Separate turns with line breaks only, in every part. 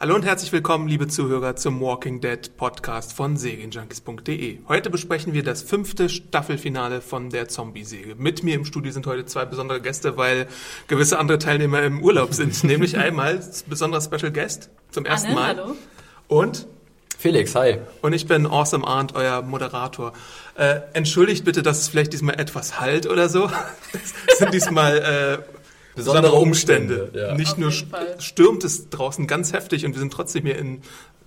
Hallo und herzlich willkommen, liebe Zuhörer, zum Walking Dead Podcast von Serienjunkies.de. Heute besprechen wir das fünfte Staffelfinale von der Zombie-Säge. Mit mir im Studio sind heute zwei besondere Gäste, weil gewisse andere Teilnehmer im Urlaub sind. Nämlich einmal besonderer Special Guest zum ersten
Anne,
Mal.
hallo.
Und
Felix, hi.
und ich bin Awesome Arndt, euer Moderator. Äh, entschuldigt bitte, dass es vielleicht diesmal etwas halt oder so. Es sind diesmal äh, besondere Umstände.
Umstände, ja.
Nicht
Auf
nur stürmt es draußen ganz heftig und wir sind trotzdem hier in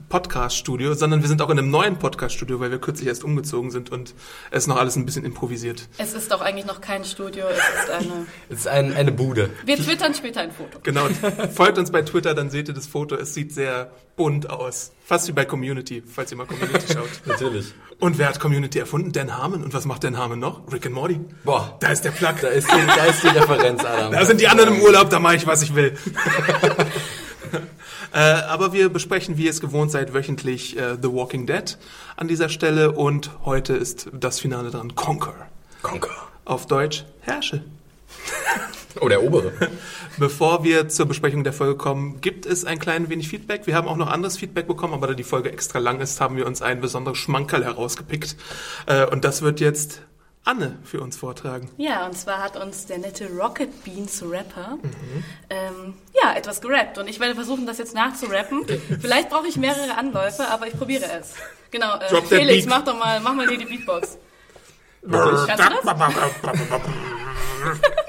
Podcast-Studio, sondern wir sind auch in einem neuen Podcast-Studio, weil wir kürzlich erst umgezogen sind und es ist noch alles ein bisschen improvisiert.
Es ist doch eigentlich noch kein Studio, es ist eine.
Es ist ein, eine Bude.
Wir twittern später ein Foto.
Genau, folgt uns bei Twitter, dann seht ihr das Foto. Es sieht sehr bunt aus. Fast wie bei Community, falls ihr mal Community schaut.
Natürlich.
Und wer hat Community erfunden? Dan Harmon. Und was macht Dan Harmon noch? Rick and Morty.
Boah,
Da ist der Plug.
da ist die, da ist die Referenz, Adam.
Da sind die anderen im Urlaub, da mache ich, was ich will. äh, aber wir besprechen, wie ihr es gewohnt seid, wöchentlich äh, The Walking Dead an dieser Stelle. Und heute ist das Finale dran. Conquer.
Conker.
Auf Deutsch, herrsche.
Oh, der obere.
Bevor wir zur Besprechung der Folge kommen, gibt es ein klein wenig Feedback. Wir haben auch noch anderes Feedback bekommen, aber da die Folge extra lang ist, haben wir uns ein besonderes Schmankerl herausgepickt. Äh, und das wird jetzt Anne für uns vortragen.
Ja, und zwar hat uns der nette Rocket Beans Rapper
Mhm.
ähm, ja, etwas gerappt. Und ich werde versuchen, das jetzt nachzurappen. Vielleicht brauche ich mehrere Anläufe, aber ich probiere es. Genau, äh, Felix, mach doch mal, mach mal hier die Beatbox. Kannst du das?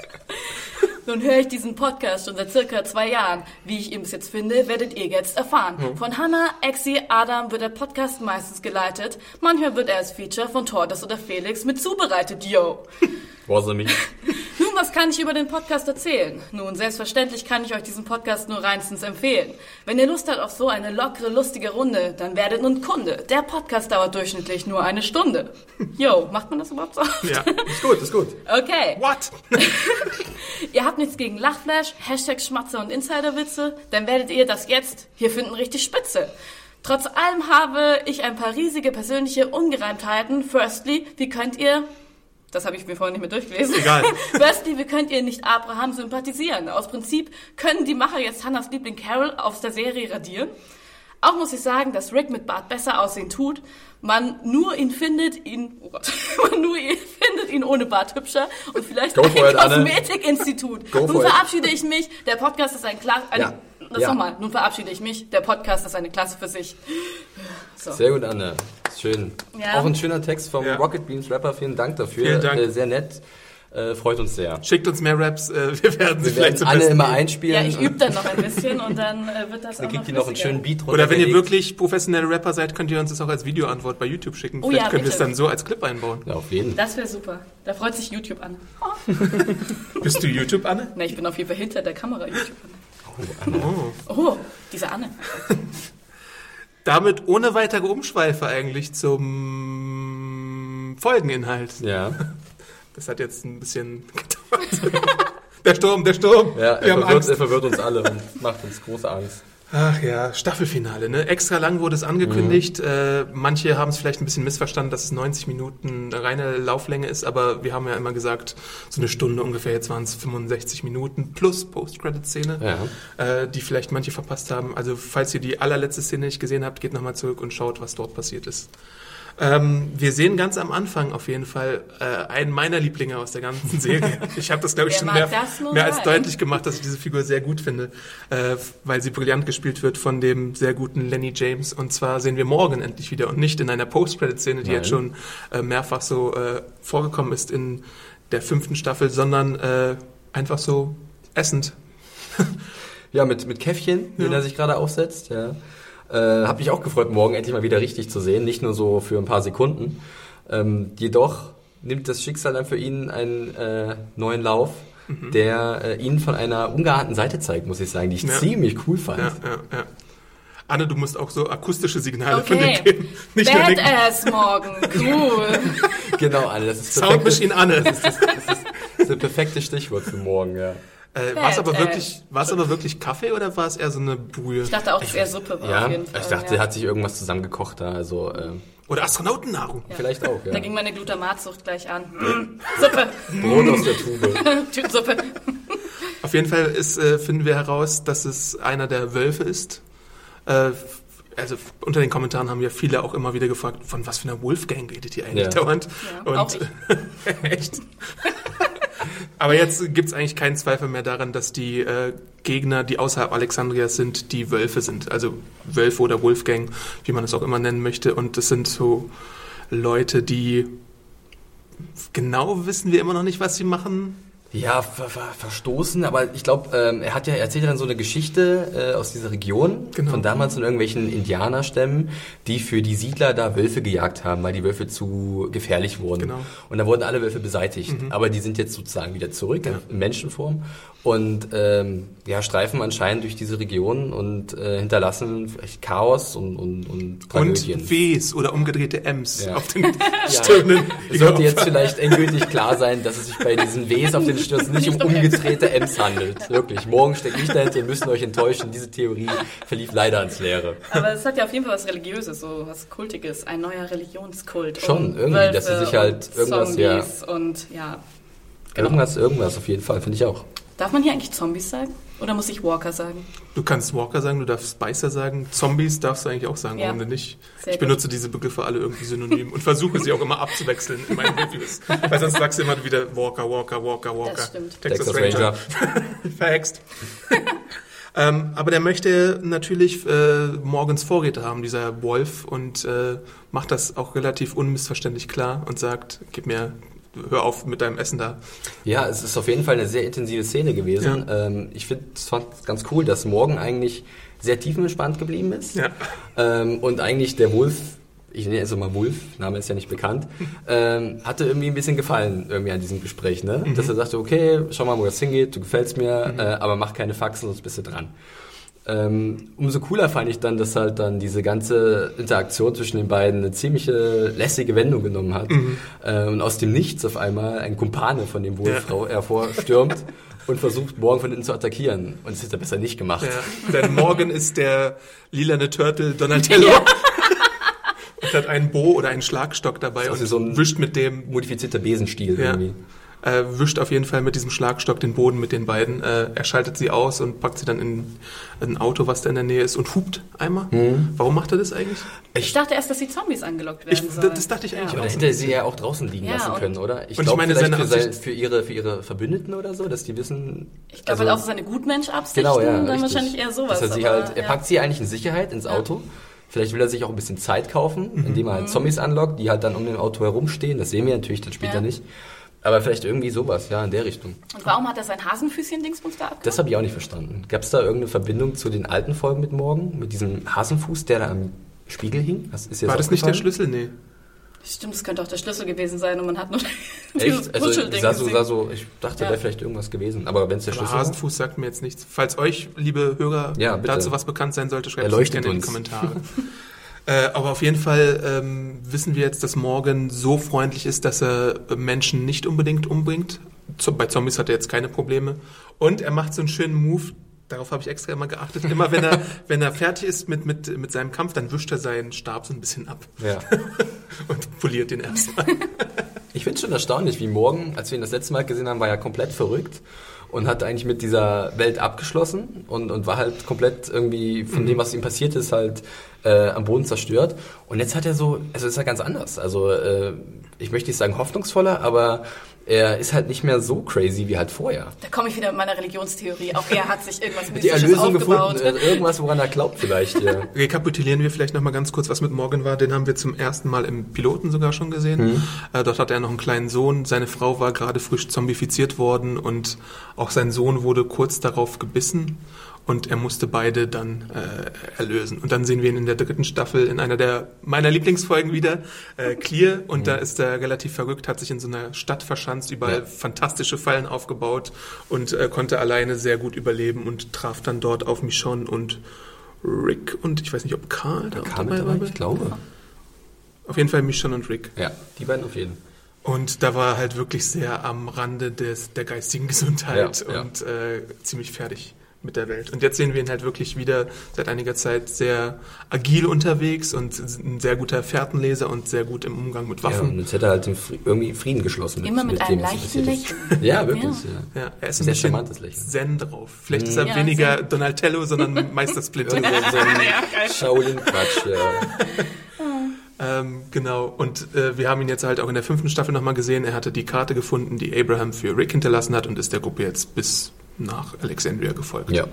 Nun höre ich diesen Podcast schon seit circa zwei Jahren. Wie ich ihn bis jetzt finde, werdet ihr jetzt erfahren. Von Hannah, Exi, Adam wird der Podcast meistens geleitet. Manchmal wird er als Feature von Tordes oder Felix mit zubereitet, yo.
Wassermi.
Nun, was kann ich über den Podcast erzählen? Nun, selbstverständlich kann ich euch diesen Podcast nur reinstens empfehlen. Wenn ihr Lust habt auf so eine lockere, lustige Runde, dann werdet nun Kunde. Der Podcast dauert durchschnittlich nur eine Stunde. Yo, macht man das überhaupt so?
Ja.
Ist gut, ist gut.
Okay.
What?
Ihr habt nichts gegen Lachflash, Hashtag Schmatzer und Insiderwitze, dann werdet ihr das jetzt hier finden richtig spitze. Trotz allem habe ich ein paar riesige persönliche Ungereimtheiten. Firstly, wie könnt ihr... Das habe ich mir vorhin nicht mehr durchgelesen.
Egal.
Firstly, wie könnt ihr nicht Abraham sympathisieren? Aus Prinzip können die Macher jetzt Hannahs Liebling Carol aus der Serie radieren. Auch muss ich sagen, dass Rick mit Bart besser aussehen tut. Man nur ihn findet, ihn, oh Gott, man nur ihn findet ihn ohne Bart hübscher und vielleicht
Go
ein. Kosmetikinstitut. Nun
for it.
verabschiede ich mich. Der Podcast ist ein klar, eine,
Ja.
das
Ja.
nochmal. Nun verabschiede ich mich. Der Podcast ist eine Klasse für sich. So.
Sehr gut, Anne. Schön.
Ja.
Auch ein schöner Text vom
Ja.
Rocket Beans Rapper. Vielen Dank dafür.
Vielen Dank.
Äh, sehr nett. Äh, freut uns sehr.
Schickt uns mehr Raps, äh, wir werden sie
Wir
vielleicht
werden
zum
alle immer
geben.
einspielen.
Ja, ich übe dann noch ein bisschen und dann äh, wird das
Dann
auch
kriegt
noch
die noch einen schönen Beat
Oder wenn ihr wirklich professionelle Rapper seid, könnt ihr uns das auch als Videoantwort bei YouTube schicken.
Oh
Vielleicht
ja,
können wir es dann so als Clip einbauen.
Ja, auf jeden.
Das wäre super. Da freut sich YouTube an.
Bist du YouTube, Anne?
Na, ich bin auf jeden Fall hinter der Kamera YouTube an.
Oh.
Oh, diese Anne.
Damit ohne weitere Umschweife eigentlich zum Folgeninhalt.
Ja.
Das hat jetzt ein bisschen gedauert. Der Sturm, der Sturm.
ja er, verwirrt, er verwirrt uns alle und macht uns große Angst.
Ach ja, Staffelfinale, ne? Extra lang wurde es angekündigt.
Mhm.
Äh, manche haben es vielleicht ein bisschen missverstanden, dass es 90 Minuten reine Lauflänge ist, aber wir haben ja immer gesagt, so eine Stunde ungefähr, jetzt waren es 65 Minuten plus Post-Credit-Szene,
Ja.
äh, die vielleicht manche verpasst haben. Also falls ihr die allerletzte Szene nicht gesehen habt, geht nochmal zurück und schaut, was dort passiert ist. Ähm, wir sehen ganz am Anfang auf jeden Fall äh, einen meiner Lieblinge aus der ganzen Serie. Ich habe das, glaube ich, schon mehr, mehr als deutlich gemacht, dass ich diese Figur sehr gut finde, äh, weil sie brillant gespielt wird von dem sehr guten Lenny James. Und zwar sehen wir morgen endlich wieder und nicht in einer Post-Credit-Szene, die
Nein.
jetzt schon äh, mehrfach so äh, vorgekommen ist in der fünften Staffel, sondern äh, einfach so essend.
Ja, mit, mit Käffchen, den
Ja.
er sich gerade aufsetzt. Ja. Äh, hab mich auch gefreut, morgen endlich mal wieder richtig zu sehen, nicht nur so für ein paar Sekunden. Ähm, jedoch nimmt das Schicksal dann für ihn einen äh, neuen Lauf,
Mhm.
der äh, ihn von einer ungeahnten Seite zeigt, muss ich sagen, die ich
Ja.
ziemlich cool fand.
Ja, ja, ja. Anne, du musst auch so akustische Signale von
Okay.
dem geben. Nicht.
Badass morgen, cool.
Genau, Anne, das ist
Sound
perfektes-
Machine Anne.
Das ist das, das ist das perfekte Stichwort für morgen, ja.
Äh, war es aber
Badass.
wirklich, war es aber wirklich Kaffee oder war es eher so eine Brühe?
Ich dachte auch, dass er Suppe war
Ja,
auf jeden Fall.
ich dachte,
ja.
er hat sich irgendwas zusammengekocht da, also ähm,
Oder Astronautennahrung?
vielleicht auch, ja.
Da ging meine Glutamatsucht gleich an. Mm, Suppe,
Brot aus der Tube.
Tütensuppe.
Auf jeden Fall ist, äh, finden wir heraus, dass es einer der Wölfe ist. Äh, also unter den Kommentaren haben ja viele auch immer wieder gefragt, von was für einer Wolfgang redet ihr eigentlich
Ja.
dauernd?
Ja, auch
Und echt. Aber jetzt gibt's eigentlich keinen Zweifel mehr daran, dass die äh, Gegner, die außerhalb Alexandrias sind, die Wölfe sind. Also Wölfe oder Wolfgang, wie man es auch immer nennen möchte. Und das sind so Leute, die genau wissen wir immer noch nicht, was sie machen.
Ja, ver ver verstoßen, aber ich glaube, ähm, er hat ja er erzählt ja dann so eine Geschichte äh, aus dieser Region
Genau.
von damals in irgendwelchen Indianerstämmen, die für die Siedler da Wölfe gejagt haben, weil die Wölfe zu gefährlich wurden.
Genau.
Und da wurden alle Wölfe beseitigt, aber die sind jetzt sozusagen wieder zurück
Ja.
in Menschenform und ähm, ja streifen anscheinend durch diese Region und äh, hinterlassen vielleicht Chaos und und und Tragödien.
Und Ws oder umgedrehte Ms
Ja.
auf den Stirnen.
Es sollte jetzt vielleicht endgültig klar sein, dass es sich bei diesen Ws auf den Stirn nicht um
um
umgedrehte Ms handelt. Wirklich. Morgen steckt nicht dahinter, wir müssen euch enttäuschen. Diese Theorie verlief leider ans Leere.
Aber es hat ja auf jeden Fall was Religiöses, so was Kultiges, ein neuer Religionskult.
Schon, irgendwie, dass sie
Wölfe
sich halt
und
irgendwas, ja.
Zombies und ja. Genau.
Irgendwas, irgendwas auf jeden Fall, finde ich auch.
Darf man hier eigentlich Zombies sagen? Oder muss ich Walker sagen?
Du kannst Walker sagen, du darfst Spicer sagen, Zombies darfst du eigentlich auch sagen,
Ja.
warum denn nicht?
Sehr
ich
gut.
benutze diese Begriffe alle irgendwie synonym und versuche sie auch immer abzuwechseln in meinen Reviews. Weil sonst sagst du immer wieder Walker, Walker, Walker, Walker.
Das stimmt.
Texas,
Texas
Ranger.
Ranger.
Verhext. ähm, aber der möchte natürlich äh, morgens Vorräte haben, dieser Wolf, und äh, macht das auch relativ unmissverständlich klar und sagt, gib mir, hör auf mit deinem Essen da.
Ja, es ist auf jeden Fall eine sehr intensive Szene gewesen. Ähm, ich finde es ganz cool, dass Morgen eigentlich sehr tiefenentspannt geblieben ist.
Ja.
Ähm, und eigentlich der Wolf, ich nenne es mal Wolf, Name ist ja nicht bekannt, ähm, hatte irgendwie ein bisschen gefallen irgendwie an diesem Gespräch, ne? Dass er sagte, okay, schau mal, wo das hingeht, du gefällst mir, äh, aber mach keine Faxen, sonst bist du dran. Ähm, umso cooler fand ich dann, dass halt dann diese ganze Interaktion zwischen den beiden eine ziemliche lässige Wendung genommen hat. Äh, und aus dem Nichts auf einmal ein Kumpane von dem Wolf
Ja.
hervorstürmt und versucht, morgen von innen zu attackieren. Und das hätte er besser nicht gemacht.
Ja, denn morgen ist der lilane Turtle Donatello. Und hat einen Bo oder einen Schlagstock dabei
Das
und
so ein-
wischt mit dem,
Modifizierter Besenstiel
Ja.
irgendwie.
Äh, wischt auf jeden Fall mit diesem Schlagstock den Boden mit den beiden. Äh, er schaltet sie aus und packt sie dann in ein Auto, was da in der Nähe ist und hupt einmal.
Mhm.
Warum macht er das eigentlich?
Ich dachte erst, dass die Zombies angelockt werden
Ich,
sollen.
das dachte ich eigentlich
Ja.
auch.
Aber da hätte er sie ja auch draußen liegen
Ja,
lassen
und-
können, oder?
Und ich
glaub,
meine,
vielleicht
seine
für, sein, für, ihre, für ihre Verbündeten oder so, dass die wissen...
Ich glaube
also-
halt auch seine Gutmensch-Absichten,
Genau, ja.
dann
richtig.
wahrscheinlich eher sowas.
Dass er sie
aber,
halt, er
ja.
packt sie eigentlich in Sicherheit ins Auto. Vielleicht will er sich auch ein bisschen Zeit kaufen,
Mhm.
indem er halt Zombies anlockt, die halt dann um dem Auto herumstehen. Das sehen wir natürlich dann später
Ja.
nicht. Aber vielleicht irgendwie sowas, ja, in der Richtung.
Und warum hat er sein Hasenfüßchen-Dingsbums da abgemacht?
Das habe ich auch nicht verstanden. Gab es da irgendeine Verbindung zu den alten Folgen mit Morgen? Mit diesem Hasenfuß, der da am Spiegel hing? Das
War das nicht der? Schlüssel? Nee.
Stimmt, das könnte auch der Schlüssel gewesen sein und man hat nur dieses
Echt? Also,
Puschelding
sah so,
gesehen.
sah so, ich dachte,
Ja.
wäre vielleicht irgendwas gewesen. Aber wenn es der
Aber
Schlüssel war?
Hasenfuß sagt mir jetzt nichts. Falls euch, liebe Hörer,
Ja,
dazu was bekannt sein sollte, schreibt es uns gerne in die
uns.
Kommentare. äh, aber auf jeden Fall ähm, wissen wir jetzt, dass Morgan so freundlich ist, dass er Menschen nicht unbedingt umbringt. Bei Zombies hat er jetzt keine Probleme. Und er macht so einen schönen Move. Darauf habe ich extra immer geachtet. Immer wenn er, wenn er fertig ist mit, mit, mit seinem Kampf, dann wischt er seinen Stab so ein bisschen ab
Ja.
und poliert den erstmal.
Ich finde es schon erstaunlich, wie morgen, als wir ihn das letzte Mal gesehen haben, war er komplett verrückt und hat eigentlich mit dieser Welt abgeschlossen und, und war halt komplett irgendwie von dem, was ihm passiert ist, halt äh, am Boden zerstört. Und jetzt hat er so, also ist er ganz anders. Also äh, ich möchte nicht sagen hoffnungsvoller, aber er ist halt nicht mehr so crazy wie halt vorher.
Da komme ich wieder mit meiner Religionstheorie. Auch er hat sich irgendwas
Die
Mystisches
Erlösung
aufgebaut.
gefunden, äh, irgendwas, woran er glaubt vielleicht. Ja.
Rekapitulieren wir vielleicht nochmal ganz kurz, was mit Morgan war. Den haben wir zum ersten Mal im Piloten sogar schon gesehen. Äh, dort hatte er noch einen kleinen Sohn. Seine Frau war gerade frisch zombifiziert worden und auch sein Sohn wurde kurz darauf gebissen. Und er musste beide dann äh, erlösen. Und dann sehen wir ihn in der dritten Staffel in einer der meiner Lieblingsfolgen wieder, äh, Clear. Und da ist er relativ verrückt, hat sich in so einer Stadt verschanzt, überall
Ja.
fantastische Fallen aufgebaut und äh, konnte alleine sehr gut überleben und traf dann dort auf Michonne und Rick und ich weiß nicht, ob Karl da auch
Kam
dabei war.
Ich glaube.
Auf jeden Fall Michonne und Rick.
Ja, die beiden auf jeden.
Und da war er halt wirklich sehr am Rande des, der geistigen Gesundheit
Ja, ja.
und äh, ziemlich fertig mit der Welt. Und jetzt sehen wir ihn halt wirklich wieder seit einiger Zeit sehr agil unterwegs und ein sehr guter Fährtenleser und sehr gut im Umgang mit
Ja, und
Waffen.
jetzt hätte er halt irgendwie Frieden geschlossen.
Immer mit einem
dem,
leichten. Lächeln.
Ja, wirklich.
Ja.
Ja.
Ja, er ist ein
Sehr charmantes Lächeln.
zen drauf. Vielleicht ist er
Ja,
weniger
zen.
Donatello, sondern Meister Splinter.
So, so ein Shaolin-Quatsch. Ja.
Ähm, genau, und äh, wir haben ihn jetzt halt auch in der fünften Staffel nochmal gesehen. Er hatte die Karte gefunden, die Abraham für Rick hinterlassen hat und ist der Gruppe jetzt bis nach Alexandria gefolgt.
ja.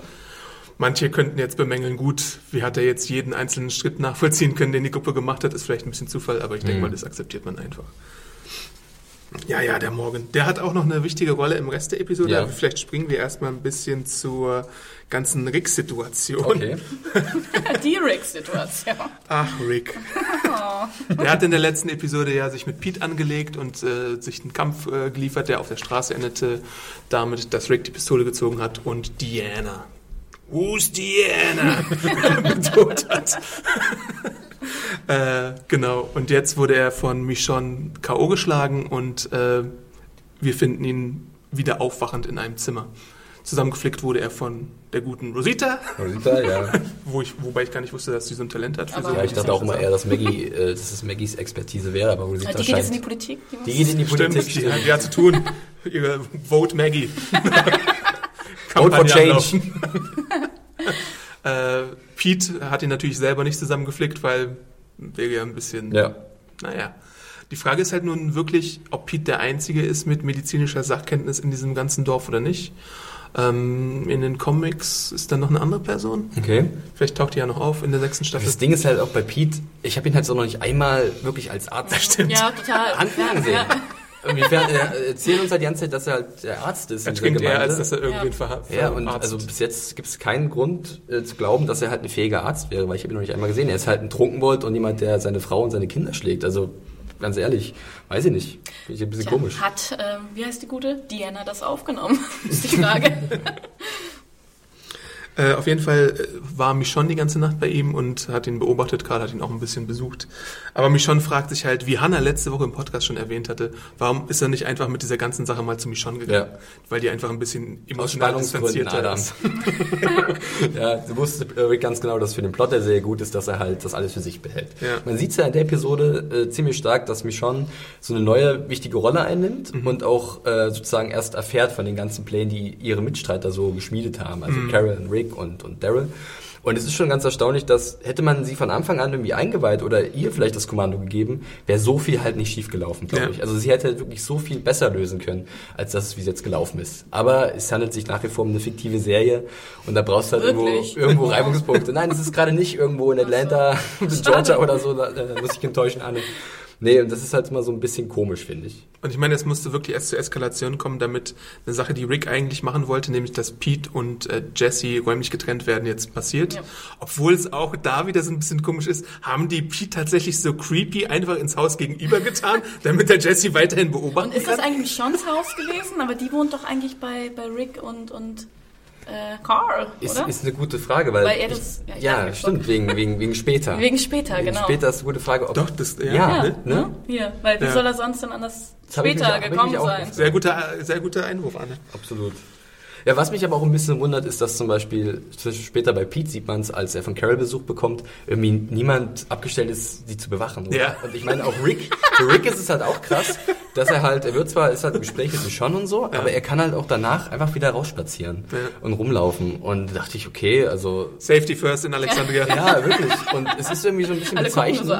Manche könnten jetzt bemängeln, gut, wie hat er jetzt jeden einzelnen Schritt nachvollziehen können, den die Gruppe gemacht hat, ist vielleicht ein bisschen Zufall, aber ich denke
Mhm.
mal, das akzeptiert man einfach. Ja, ja, der Morgan. Der hat auch noch eine wichtige Rolle im Rest der Episode.
Ja.
aber Vielleicht springen wir erstmal ein bisschen zur ganzen Rick-Situation.
Okay.
Die Rick-Situation.
Ach, Rick. Der hat in der letzten Episode ja sich mit Pete angelegt und äh, sich einen Kampf äh, geliefert, der auf der Straße endete, damit, dass Rick die Pistole gezogen hat und Diana. Who's Diana? bedroht hat. Äh, genau. Und jetzt wurde er von Michonne K.O. geschlagen und äh, wir finden ihn wieder aufwachend in einem Zimmer. Zusammengeflickt wurde er von der guten Rosita,
Rosita, ja.
wo ich, wobei ich gar nicht wusste, dass sie so ein Talent hat. Für
Aber-
so
ja, ich dachte auch immer eher, dass Maggie, äh, dass es Maggies Expertise wäre, aber Rosita
Die geht jetzt in die
scheint...
Politik. Die,
Die geht in die
Stimmt,
Politik.
die hat ja zu tun. Vote Maggie.
Vote for Change.
äh, Pete hat ihn natürlich selber nicht zusammengeflickt, weil wäre ja ein bisschen,
Ja.
naja. Die Frage ist halt nun wirklich, ob Pete der Einzige ist mit medizinischer Sachkenntnis in diesem ganzen Dorf oder nicht. Ähm, in den Comics ist dann noch eine andere Person.
Okay.
Vielleicht taucht die ja noch auf in der sechsten Staffel.
Das Ding ist halt auch bei Pete, ich habe ihn halt so noch nicht einmal wirklich als Arzt
ja, total.
anfangen sehen.
Ja.
Inwiefern, er erzählt uns halt die ganze Zeit, dass er halt der Arzt ist.
Er
in dieser
klingt eher,
Gemeinde.
als dass er irgendwen
Ja.
verha-
Ja, und
verarztet.
also bis jetzt gibt es keinen Grund äh, zu glauben, dass er halt ein fähiger Arzt wäre, weil ich habe ihn noch nicht einmal gesehen. Er ist halt ein Trunkenbold und jemand, der seine Frau und seine Kinder schlägt. Also ganz ehrlich, weiß ich nicht. Finde ich ein bisschen
Tja,
komisch.
Hat, ähm, wie heißt die gute? Diana das aufgenommen? ist die Frage.
Äh, auf jeden Fall äh, war Michonne die ganze Nacht bei ihm und hat ihn beobachtet. Karl hat ihn auch ein bisschen besucht. Aber Michonne fragt sich halt, wie Hannah letzte Woche im Podcast schon erwähnt hatte, warum ist er nicht einfach mit dieser ganzen Sache mal zu Michonne gegangen?
Ja.
Weil die einfach ein bisschen emotional distanzierter ist.
ja, du wusste äh, ganz genau, dass für den Plot der Serie gut ist, dass er halt das alles für sich behält.
Ja.
Man sieht ja in der Episode äh, ziemlich stark, dass Michonne so eine neue wichtige Rolle einnimmt
Mhm.
und auch äh, sozusagen erst erfährt von den ganzen Plänen, die ihre Mitstreiter so geschmiedet haben, also
Mhm.
Carol und Rick und, und Daryl. Und es ist schon ganz erstaunlich, dass hätte man sie von Anfang an irgendwie eingeweiht oder ihr vielleicht das Kommando gegeben, wäre so viel halt nicht schief gelaufen, glaube
Ja.
ich. Also sie hätte wirklich so viel besser lösen können, als das, wie es jetzt gelaufen ist. Aber es handelt sich nach wie vor um eine fiktive Serie und da brauchst du halt irgendwo,
Wirklich?
irgendwo Reibungspunkte. Nein, es ist gerade nicht irgendwo in Atlanta, in Georgia oder so, da, da muss ich enttäuschen, Anne. Nee, und das ist halt immer so ein bisschen komisch, finde ich.
Und ich meine, es musste wirklich erst zur Eskalation kommen, damit eine Sache, die Rick eigentlich machen wollte, nämlich dass Pete und äh, Jesse räumlich getrennt werden, jetzt passiert.
Ja.
Obwohl es auch da wieder so ein bisschen komisch ist, haben die Pete tatsächlich so creepy einfach ins Haus gegenüber getan, damit der Jesse weiterhin beobachten
Und ist das
kann.
eigentlich Sean's Haus gewesen? Aber die wohnt doch eigentlich bei, bei Rick und, und äh, Carl,
Ist,
oder?
ist eine gute Frage, weil.
Weil er das- ja,
ich, ja,
weiß,
stimmt, wegen, wegen, wegen später.
Wegen später,
Wegen
genau.
später ist eine gute Frage. Ob,
Doch, das, ja,
Ja.
ne?
ne?
Hier, weil wie
Ja.
soll er sonst denn anders später gekommen sein?
Sehr guter, sehr guter Einwurf, Anne.
Absolut. Ja, was mich aber auch ein bisschen wundert, ist, dass zum Beispiel später bei Pete sieht man es, als er von Carol Besuch bekommt, irgendwie niemand abgestellt ist, sie zu bewachen. Oder?
Ja.
Und ich meine auch Rick, für Rick ist es halt auch krass, dass er halt, er wird zwar, ist halt im Gespräch mit Michonne und so, aber er kann halt auch danach einfach wieder rausspazieren
Ja.
und rumlaufen. Und da dachte ich, okay, also
Safety first in Alexandria.
ja, wirklich. Und es ist irgendwie so ein bisschen
Alle
bezeichnend.
so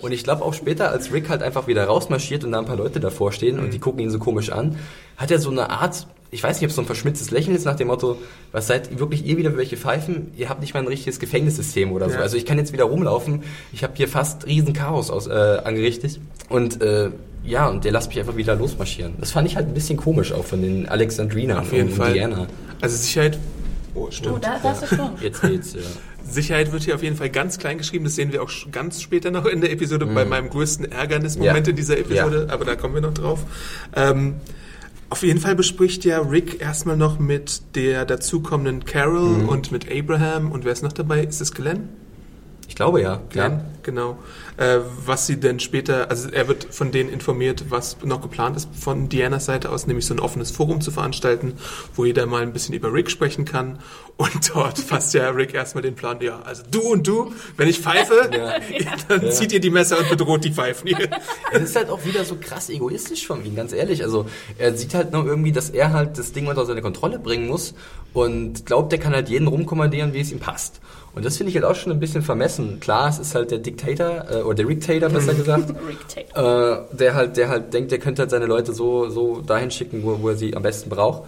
und ich glaube auch später, als Rick halt einfach wieder rausmarschiert und da ein paar Leute davor stehen und die gucken ihn so komisch an, hat er so eine Art, ich weiß nicht, ob es so ein verschmitztes Lächeln ist nach dem Motto, was seid wirklich ihr wieder für welche Pfeifen? Ihr habt nicht mal ein richtiges Gefängnissystem oder so.
Ja.
Also ich kann jetzt wieder rumlaufen. Ich habe hier fast riesen Chaos aus, äh, angerichtet. Und äh, ja, und der lasst mich einfach wieder losmarschieren. Das fand ich halt ein bisschen komisch auch von den Alexandrinern
Auf jeden
und
Fall.
Diana.
Also Sicherheit. Oh,
Oh,
stimmt.
da, da hast du schon.
Jetzt geht's, ja.
Sicherheit wird hier auf jeden Fall ganz klein geschrieben. Das sehen wir auch ganz später noch in der Episode bei meinem größten Ärgernismoment
Mhm. Ja.
in dieser Episode. Aber da kommen wir noch drauf. Ähm, auf jeden Fall bespricht ja Rick erstmal noch mit der dazukommenden Carol
Mhm.
und mit Abraham. Und wer ist noch dabei? Ist es Glenn?
Ich glaube ja.
Glenn,
ja.
genau. Äh, was sie denn später, also er wird von denen informiert, was noch geplant ist von Dianas Seite aus, nämlich so ein offenes Forum zu veranstalten, wo jeder mal ein bisschen über Rick sprechen kann. Und dort fasst ja Rick erstmal den Plan, ja, also du und du, wenn ich pfeife, dann zieht ihr die Messer und bedroht die Pfeifen.
Es ist halt auch wieder so krass egoistisch von ihm, ganz ehrlich. Also er sieht halt nur irgendwie, dass er halt das Ding unter seine Kontrolle bringen muss und glaubt, er kann halt jeden rumkommandieren, wie es ihm passt. Und das finde ich halt auch schon ein bisschen vermessen. Klar, es ist halt der Diktator, äh, oder der Dictator besser gesagt,
Rick Taylor.
äh, der halt, der halt denkt, der könnte halt seine Leute so, so dahin schicken, wo, wo er sie am besten braucht.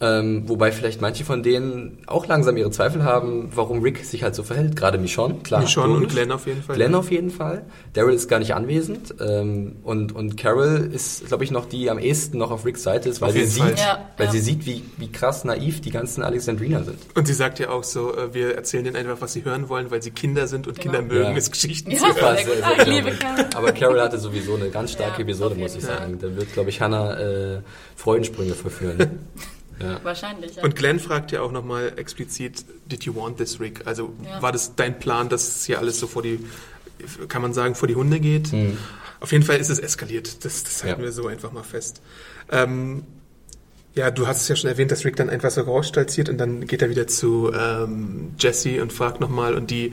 Ähm, wobei vielleicht manche von denen auch langsam ihre Zweifel haben, warum Rick sich halt so verhält. Gerade Michonne, klar.
Michonne und. Glenn auf jeden Fall.
Glenn auf jeden Fall. Daryl ist gar nicht anwesend. Ähm, und, und Carol ist, glaube ich, noch die die am ehesten noch auf Ricks Seite ist, weil sie sieht.
Ja,
weil
ja.
sie sieht, wie, wie krass naiv die ganzen Alexandriner sind.
Und sie sagt ja auch so, äh, wir erzählen denen einfach, was sie hören wollen, weil sie Kinder sind und
Genau.
Kinder mögen
Ja.
es, Geschichten
Ja.
zu hören.
Sehr
Sehr, sehr
Ah, Carol.
Aber Carol hatte sowieso eine ganz starke
Ja,
Episode, muss ich sagen. Da wird, glaube ich, Hannah äh, Freudensprünge verführen. ja.
Wahrscheinlich, ja.
Und Glenn fragt ja auch nochmal explizit, did you want this, Rick? Also
Ja.
war das dein Plan, dass es hier alles so vor die, kann man sagen, vor die Hunde geht?
Mhm.
Auf jeden Fall ist es eskaliert. Das, das halten
Ja.
wir so einfach mal fest. Ähm, ja, du hast es ja schon erwähnt, dass Rick dann einfach so rausstolziert und dann geht er wieder zu ähm, Jesse und fragt nochmal und die,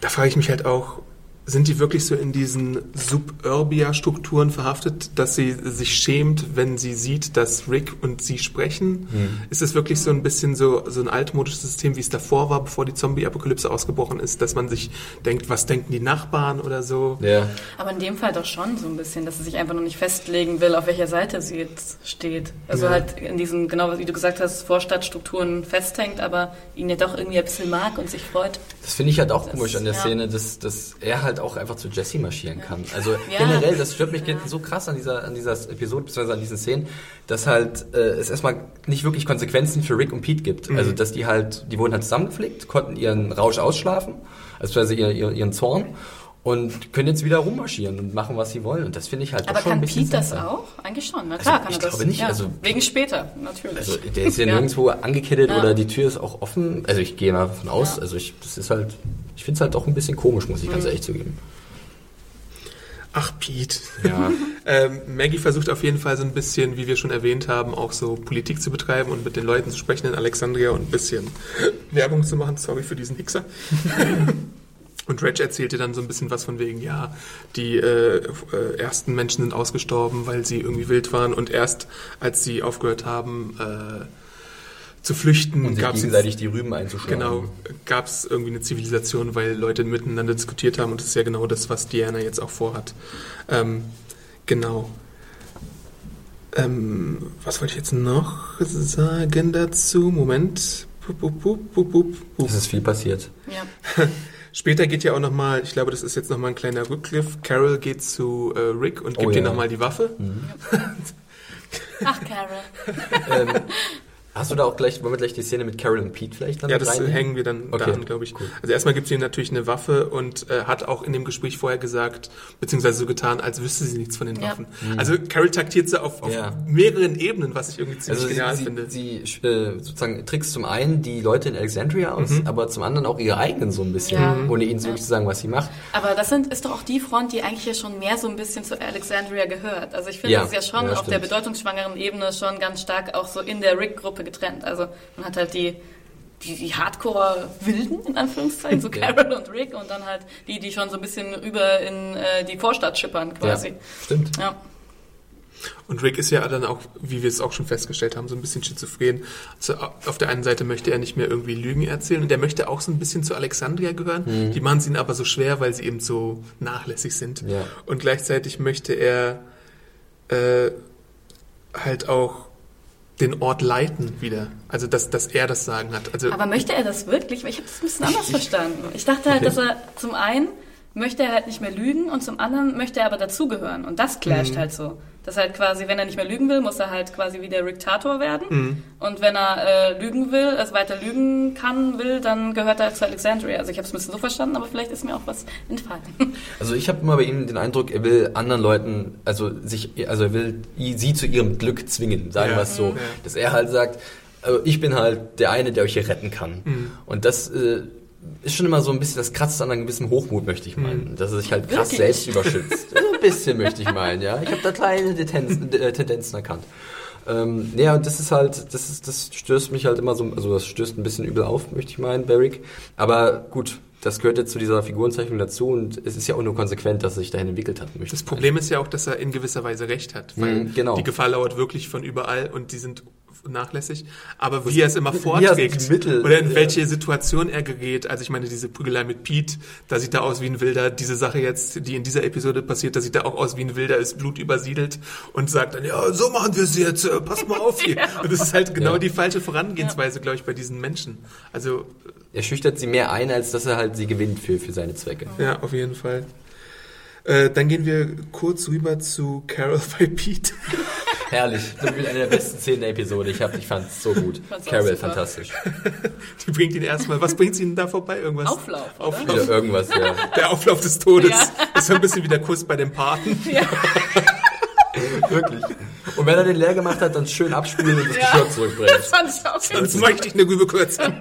da frage ich mich halt auch, sind die wirklich so in diesen Suburbia-Strukturen verhaftet, dass sie sich schämt, wenn sie sieht, dass Rick und sie sprechen? Ist es wirklich so ein bisschen so, so ein altmodisches System, wie es davor war, bevor die Zombie-Apokalypse ausgebrochen ist, dass man sich denkt, was denken die Nachbarn oder so?
ja.
Aber in dem Fall doch schon so ein bisschen, dass sie sich einfach noch nicht festlegen will, auf welcher Seite sie jetzt steht. Also
Ja.
halt in diesen, genau wie du gesagt hast, Vorstadtstrukturen festhängt, aber ihn ja doch irgendwie ein bisschen mag und sich freut.
Das finde ich halt auch
Das-
komisch an der
ja.
Szene, dass, dass er halt auch einfach zu Jesse marschieren kann. Also
Ja.
generell, das stört mich
Ja.
so krass an dieser, an dieser Episode, beziehungsweise an diesen Szenen, dass halt äh, es erstmal nicht wirklich Konsequenzen für Rick und Pete gibt.
Mhm.
Also dass die halt, die wurden halt zusammengepflegt, konnten ihren Rausch ausschlafen, also ihren, ihren Zorn und können jetzt wieder rummarschieren und machen, was sie wollen. Und das finde ich halt
Aber
auch schon
kann
ein bisschen
Pete das auch? Eigentlich schon, na klar
Also,
kann
ich
er das.
glaube nicht,
Ja,
also-
wegen später, natürlich.
Also der ist ja,
Ja.
nirgendwo angekettet
Ja.
oder die Tür ist auch offen. Also ich gehe mal davon aus.
Ja.
Also ich, das ist halt, ich finde es halt auch ein bisschen komisch, muss ich
Mhm.
ganz ehrlich zugeben.
Ach, Pete.
Ja.
Ähm, Maggie versucht auf jeden Fall so ein bisschen, wie wir schon erwähnt haben, auch so Politik zu betreiben und mit den Leuten zu sprechen in Alexandria und ein bisschen Werbung zu machen. Sorry für diesen Hixer. Und Reg erzählte dann so ein bisschen was von wegen, ja, die äh, äh, ersten Menschen sind ausgestorben, weil sie irgendwie wild waren und erst als sie aufgehört haben äh, zu flüchten,
Und sich
gab es
gegenseitig die Rüben einzuschlagen.
Genau, gab es irgendwie eine Zivilisation, weil Leute miteinander diskutiert haben und das ist ja genau das, was Diana jetzt auch vorhat. Ähm, genau. Ähm, was wollte ich jetzt noch sagen dazu? Moment. Pup, pup, pup, pup, pup, pup.
Es ist viel passiert.
ja.
Später geht ja auch nochmal, ich glaube, das ist jetzt nochmal ein kleiner Rückgriff. Carol geht zu äh, Rick und gibt
Oh,
ihm
ja.
nochmal die Waffe.
Ach, Carol.
ähm, hast du da auch gleich, wollen wir gleich die Szene mit Carol und Pete vielleicht dann
Ja,
mit
das
reinnehmen?
hängen wir dann da
Okay,
an, glaube ich.
cool.
Also erstmal gibt sie ihm natürlich eine Waffe und äh, hat auch in dem Gespräch vorher gesagt, beziehungsweise so getan, als wüsste sie nichts von den
Ja.
Waffen. Also Carol taktiert sie auf, auf
Mhm. Ja.
mehreren Ebenen, was ich irgendwie ziemlich
Also sie,
genial
sie,
finde.
sie äh, sozusagen trickst zum einen die Leute in Alexandria aus,
Mhm.
aber zum anderen auch ihre eigenen so ein bisschen,
Ja.
ohne ihnen so
Ja.
wirklich zu sagen, was sie macht.
Aber das sind, ist doch auch die Front, die eigentlich ja schon mehr so ein bisschen zu Alexandria gehört. Also ich finde,
Ja,
das ist ja schon
ja,
auf der bedeutungsschwangeren Ebene schon ganz stark auch so in der Rick-Gruppe getrennt. Also man hat halt die, die, die Hardcore-Wilden, in Anführungszeichen, so Carol und Rick, und dann halt die, die schon so ein bisschen rüber in äh, die Vorstadt schippern quasi.
Ja, stimmt.
Ja.
Und Rick ist ja dann auch, wie wir es auch schon festgestellt haben, so ein bisschen schizophren. Also auf der einen Seite möchte er nicht mehr irgendwie Lügen erzählen und er möchte auch so ein bisschen zu Alexandria gehören.
Mhm.
Die machen es ihnen aber so schwer, weil sie eben so nachlässig sind.
Ja.
Und gleichzeitig möchte er äh, halt auch den Ort leiten wieder. Also dass, dass er das Sagen hat. Also
Aber möchte er das wirklich? Ich habe das ein bisschen anders verstanden. Ich dachte halt, dass er zum einen möchte er halt nicht mehr lügen und zum anderen möchte er aber dazugehören. Und das
Mhm.
clasht halt so. Das halt quasi, wenn er nicht mehr lügen will, muss er halt quasi wie der Riktator werden.
Mhm.
Und wenn er äh, lügen will, also weiter lügen kann, will, dann gehört er zu Alexandria. Also ich habe es ein bisschen so verstanden, aber vielleicht ist mir auch was entfallen.
Also ich habe immer bei ihm den Eindruck, er will anderen Leuten, also sich, also er will sie zu ihrem Glück zwingen, sagen
Ja.
wir es so,
Ja.
dass er halt sagt, also ich bin halt der eine, der euch hier retten kann.
Mhm.
Und das äh, ist schon immer so ein bisschen, das kratzt an einem gewissen Hochmut, möchte ich meinen, dass er sich halt krass
Wirklich?
selbst überschützt. So ein bisschen möchte ich meinen, ja. Ich habe da kleine Tendenzen, äh, Tendenzen erkannt. Ähm, ja, und das ist halt, das ist, das stößt mich halt immer so, also das stößt ein bisschen übel auf, möchte ich meinen, Barrick. Aber gut, das gehört jetzt zu dieser Figurenzeichnung dazu und es ist ja auch nur konsequent, dass er sich dahin entwickelt hat, möchte
Das Problem ist ja auch, dass er in gewisser Weise recht hat, weil
Mhm, genau.
die Gefahr lauert wirklich von überall und die sind nachlässig. Aber wie er es immer
er
vorträgt
Mittel-
oder in
ja.
welche Situation er gerät, also ich meine, diese Prügelei mit Pete, da sieht er aus wie ein Wilder. Diese Sache jetzt, die in dieser Episode passiert, da sieht er auch aus wie ein Wilder, ist blutübersiedelt und sagt dann, ja, so machen wir es jetzt, äh, pass mal auf hier. Und das ist halt genau
Ja.
die falsche Vorangehensweise, glaube ich, bei diesen Menschen. Also,
Er schüchtert sie mehr ein, als dass er halt sie gewinnt für, für seine Zwecke.
ja, auf jeden Fall. Äh, dann gehen wir kurz rüber zu Carol bei Pete.
Herrlich. Das ist eine der besten Szenen der Episode. Ich, hab, ich fand es so gut. Carol, fantastisch.
Die bringt ihn erstmal. Was bringt sie denn da vorbei? Irgendwas?
Auflauf, oder?
Auflauf.
Wieder irgendwas, ja.
Der Auflauf des Todes.
Ja.
Das ist so ein bisschen wie der Kuss bei dem Paten.
Wirklich. Und wenn er den leer gemacht hat, dann schön abspülen und das
Ja.
Geschirr zurückbringen.
Das fand ich auch
Jetzt möchte ich eine Rübe kürzen.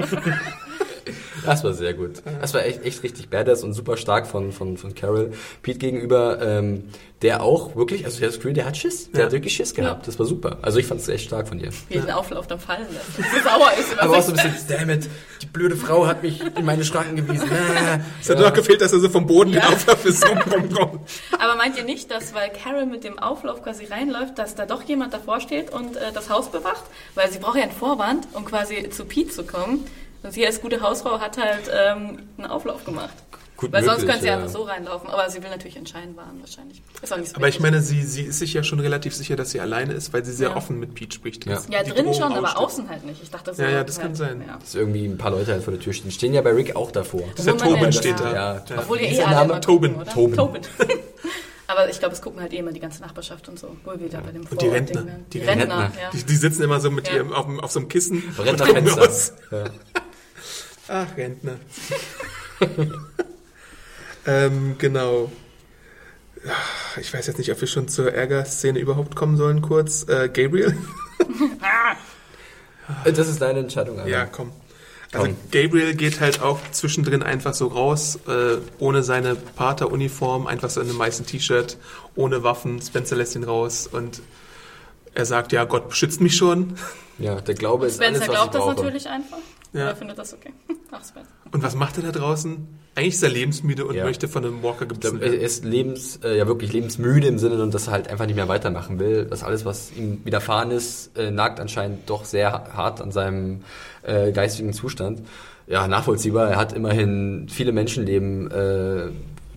Das war sehr gut. Das war echt, echt richtig badass und super stark von, von, von Carol Pete gegenüber, ähm, der auch wirklich, also der das Gefühl, der hat Schiss. Der
Ja.
hat wirklich Schiss gehabt. Das war super. Also ich fand es echt stark von ihr.
Wie er den Auflauf dann fallen lässt. Und so sauer ist über
Aber auch so ein bisschen, damn it, die blöde Frau hat mich in meine Schranken gewiesen. Äh,
Es hat nur noch gefehlt, dass er so vom Boden
Ja.
den Auflauf ist. Rum, rum, rum.
Aber meint ihr nicht, dass weil Carol mit dem Auflauf quasi reinläuft, dass da doch jemand davor steht und äh, das Haus bewacht? Weil sie braucht ja einen Vorwand, um quasi zu Pete zu kommen. Und sie als gute Hausfrau hat halt ähm, einen Auflauf gemacht.
Gut
Weil sonst
möglich,
könnte sie
ja.
einfach so reinlaufen. Aber sie will natürlich entscheiden wahren wahrscheinlich. Ist auch nicht so
Aber ich meine, sie, sie ist sich ja schon relativ sicher, dass sie alleine ist, weil sie sehr
Ja.
offen mit Pete spricht.
Ja.
Ja,
Drohung
schon, aber außen halt nicht. Ich dachte so.
Ja, ja, das
halt,
kann sein.
Ja.
Dass irgendwie ein paar Leute halt vor der Tür stehen. Stehen ja bei Rick auch davor.
Dieser Tobin
ja-
steht da.
Ja.
Obwohl ihr eh
der
alle
Name?
Tobin.
gucken?
Tobin.
Tobin. Aber ich glaube, es gucken halt eh immer die ganze Nachbarschaft und so. Wo wir wieder bei dem
Und die Rentner. Die
Die
Rentner.
Rentner, ja.
Die, die sitzen immer so mit ihrem auf, so einem Kissen
Rentner
und gucken
Fenster.
raus.
Ja.
Ach, Rentner. ähm, genau. Ich weiß jetzt nicht, ob wir schon zur Ärgerszene überhaupt kommen sollen, kurz. Äh, Gabriel?
Das ist deine Entscheidung, Alter.
Ja, komm. Also
Komm.
Gabriel geht halt auch zwischendrin einfach so raus, äh, ohne seine Pater-Uniform, einfach so in einem weißen T-Shirt, ohne Waffen. Spencer lässt ihn raus und er sagt, ja, Gott beschützt mich schon.
Ja, der Glaube ist alles,
Spencer
was
glaubt
ich
das natürlich einfach.
Ja.
Oder findet das okay? Ach.
Und was macht er da draußen? Eigentlich ist er lebensmüde und
Ja.
möchte von einem Walker gebissen
glaube, er
werden.
ist lebens, äh, ja wirklich lebensmüde im Sinne und dass er halt einfach nicht mehr weitermachen will. Das alles, was ihm widerfahren ist, äh, nagt anscheinend doch sehr hart an seinem äh, geistigen Zustand. Ja, nachvollziehbar. Er hat immerhin viele Menschenleben äh,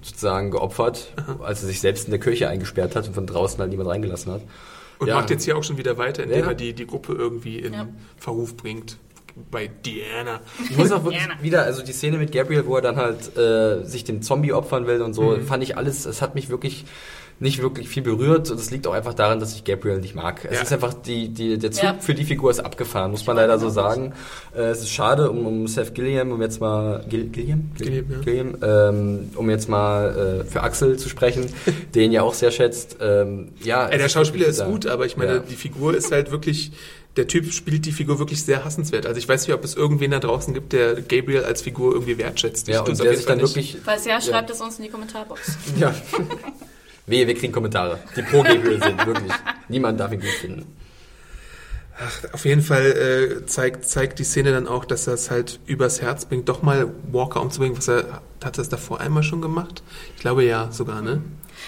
sozusagen geopfert, als er sich selbst in der Kirche eingesperrt hat und von draußen halt niemand reingelassen hat.
Und
ja.
macht jetzt hier auch schon wieder weiter, indem
Ja.
er die, die Gruppe irgendwie in
Ja.
Verruf bringt. Bei Diana.
Ich muss auch wirklich wieder, also die Szene mit Gabriel, wo er dann halt äh, sich dem Zombie opfern will und so,
Mhm.
fand ich alles, es hat mich wirklich nicht wirklich viel berührt und es liegt auch einfach daran, dass ich Gabriel nicht mag. Es
Ja.
ist einfach, die, die, der Zug
Ja.
für die Figur ist abgefahren, muss man leider so sagen. Äh, es ist schade um, um Seth Gilliam, um jetzt mal, Gil, Gilliam?
Gilliam, ja.
Gilliam ähm, um jetzt mal äh, für Axel zu sprechen, den ja auch sehr schätzt. Ähm, ja,
Ey,
es
der Schauspieler ist gut, aber ich meine,
Ja.
die Figur ist halt wirklich, der Typ spielt die Figur wirklich sehr hassenswert. Also ich weiß nicht, ob es irgendwen da draußen gibt, der Gabriel als Figur irgendwie wertschätzt.
Ja,
Ich
und der sich dann
nicht.
wirklich
Falls ja,
Ja.
schreibt es uns in die Kommentarbox.
Ja. Wehe, wir kriegen Kommentare, die pro Gabriel sind, wirklich. Niemand darf ihn gut finden.
Ach, auf jeden Fall äh, zeigt, zeigt die Szene dann auch, dass er es halt übers Herz bringt, doch mal Walker umzubringen. Was er, hat er das davor einmal schon gemacht? Ich glaube ja, sogar, ne?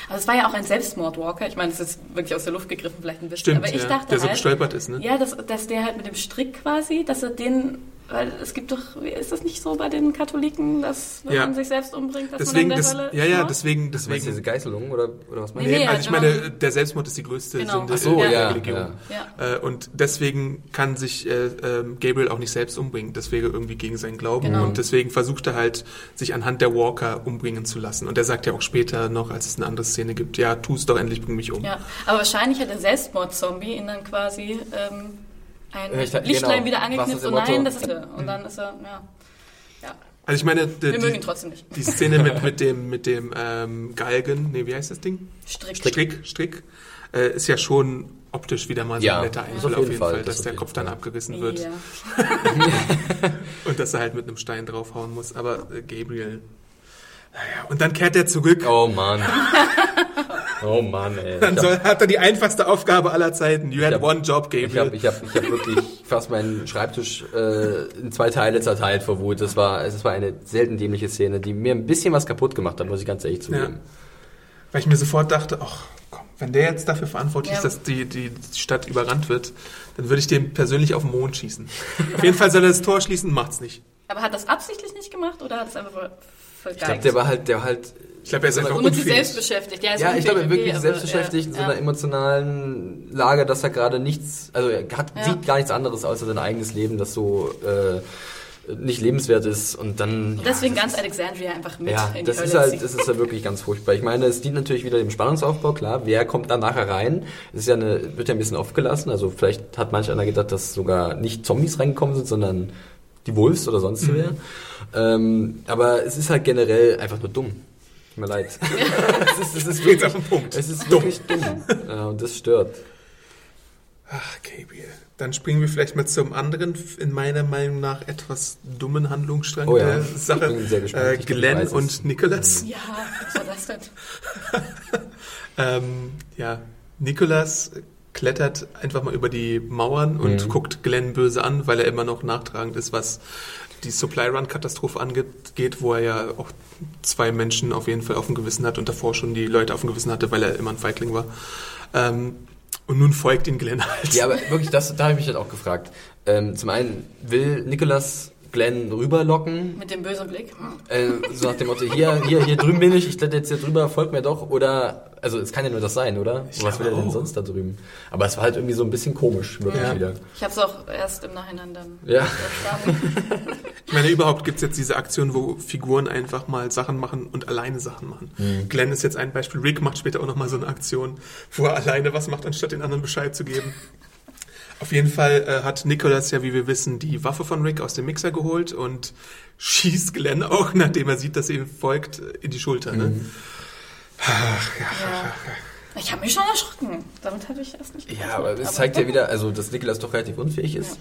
Also es war ja auch ein Selbstmord, Walker. Ich meine, das ist wirklich aus der Luft gegriffen, vielleicht ein bisschen.
Stimmt,
aber ich
ja,
dachte
der so
halt,
gestolpert ist, ne?
Ja, dass, dass der halt mit dem Strick quasi, dass er den, weil es gibt doch, ist das nicht so bei den Katholiken, dass wenn
Ja.
man sich selbst umbringt, dass
Deswegen,
man in
das,
der Hölle
ja, ja, deswegen,
Meinst du diese
deswegen.
Geißelung oder, oder was meinst
Nee,
du?
nee,
also ich
genau.
meine, der Selbstmord ist die größte
Genau.
Sünde
so,
in der
ja,
Religion.
Ja.
Äh, und deswegen kann sich äh, ähm, Gabriel auch nicht selbst umbringen. Das wäre irgendwie gegen seinen Glauben.
Genau.
Und deswegen versucht er halt, sich anhand der Walker umbringen zu lassen. Und er sagt ja auch später noch, als es eine andere Szene gibt, ja, tu es doch endlich, bring mich um.
Ja, aber wahrscheinlich hat der Selbstmord-Zombie ihn dann quasi ähm, ein
dachte,
Lichtlein
genau.
wieder angeknipst und nein, das ist er. Und dann ist er, ja. ja.
Also ich meine, die,
Wir mögen ihn
die,
trotzdem nicht.
die Szene mit, mit dem, mit dem ähm, Galgen, nee, wie heißt das Ding?
Strick.
Strick, Strick, äh, ist ja schon optisch wieder mal so
Ja,
ein netter Einfall
auf
auf
jeden Fall,
Fall,
das
dass der Kopf dann
Fall.
abgerissen wird
Ja.
und dass er halt mit einem Stein draufhauen muss. Aber äh, Gabriel, naja, und dann kehrt er zurück.
Oh Mann. Oh Mann, ey.
Dann
Ich hab-
soll, hat er die einfachste Aufgabe aller Zeiten. You had
hab-
one job,
Ich
Gabriel.
habe ich hab, ich hab wirklich fast meinen Schreibtisch äh, in zwei Teile zerteilt vor Wut. Das war, es war eine selten dämliche Szene, die mir ein bisschen was kaputt gemacht hat, muss ich ganz ehrlich zugeben.
Weil ich mir sofort dachte, ach komm, wenn der jetzt dafür verantwortlich
Ja.
ist, dass die, die Stadt überrannt wird, dann würde ich dem persönlich auf den Mond schießen. auf jeden Fall soll er das Tor schließen, macht's nicht.
Aber hat das absichtlich nicht gemacht oder hat es einfach ver-
Ich glaube,
vergeigt?
der war halt, der war halt.
Ich glaube, er ist einfach
und
unfähig.
selbst beschäftigt. Ja, ist
Ja, ich glaube, er wirklich
okay,
selbst beschäftigt in so
ja,
einer
ja.
emotionalen Lage, dass er gerade nichts, also er hat,
Ja.
sieht gar nichts anderes außer sein eigenes Leben, das so äh, nicht lebenswert ist und dann.
Und deswegen ganz Alexandria einfach mit
Ja,
in die
das ist halt, das ist ja wirklich ganz furchtbar. Ich meine, es dient natürlich wieder dem Spannungsaufbau, klar. Wer kommt da nachher rein? Es ist ja eine, wird ja ein bisschen aufgelassen. Also vielleicht hat manch einer gedacht, dass sogar nicht Zombies reingekommen sind, sondern die Wolves oder sonst wer. Ähm, aber es ist halt generell einfach nur dumm. Tut mir leid. es ist, es ist wirklich,
auf den Punkt.
es ist
Dumm.
wirklich dumm. Ja, und das stört.
Ach, Gabriel. Dann springen wir vielleicht mal zum anderen, in meiner Meinung nach etwas dummen Handlungsstrang
Oh ja,
der
ich
Sache.
bin sehr gespannt.
Äh,
Ich ich
Glenn und Nicholas.
Ja, was war das denn?
Ähm, ja, Nicholas klettert einfach mal über die Mauern und
Mhm.
guckt Glenn böse an, weil er immer noch nachtragend ist, was die Supply Run Katastrophe angeht, wo er ja auch zwei Menschen auf jeden Fall auf dem Gewissen hat und davor schon die Leute auf dem Gewissen hatte, weil er immer ein Feigling war. Ähm, und nun folgt ihn Glenn halt.
Ja, aber wirklich, das, da habe ich mich halt auch gefragt. Ähm, zum einen, will Nicholas Glenn rüberlocken?
Mit dem bösen Blick.
Äh, so nach dem Motto, hier, hier, hier drüben bin ich, ich kletter jetzt hier drüber, folgt mir doch. Oder, also es kann ja nur das sein, oder?
Ich
Was will er denn sonst da drüben? Aber es war halt irgendwie so ein bisschen komisch, wirklich
Ja.
wieder.
Ich habe es auch erst im Nachhinein dann
Ja.
Ich meine, überhaupt gibt's jetzt diese Aktion, wo Figuren einfach mal Sachen machen und alleine Sachen machen. Glenn ist jetzt ein Beispiel. Rick macht später auch nochmal so eine Aktion, wo er alleine was macht, anstatt den anderen Bescheid zu geben. Auf jeden Fall äh, hat Nicholas ja, wie wir wissen, die Waffe von Rick aus dem Mixer geholt und schießt Glenn auch, nachdem er sieht, dass er ihm folgt, in die Schulter. Ne?
ja. Ich habe mich schon erschrocken. Damit habe ich erst nicht gerechnet.
Ja, aber es zeigt ja wieder, also dass Nicholas doch relativ unfähig ist.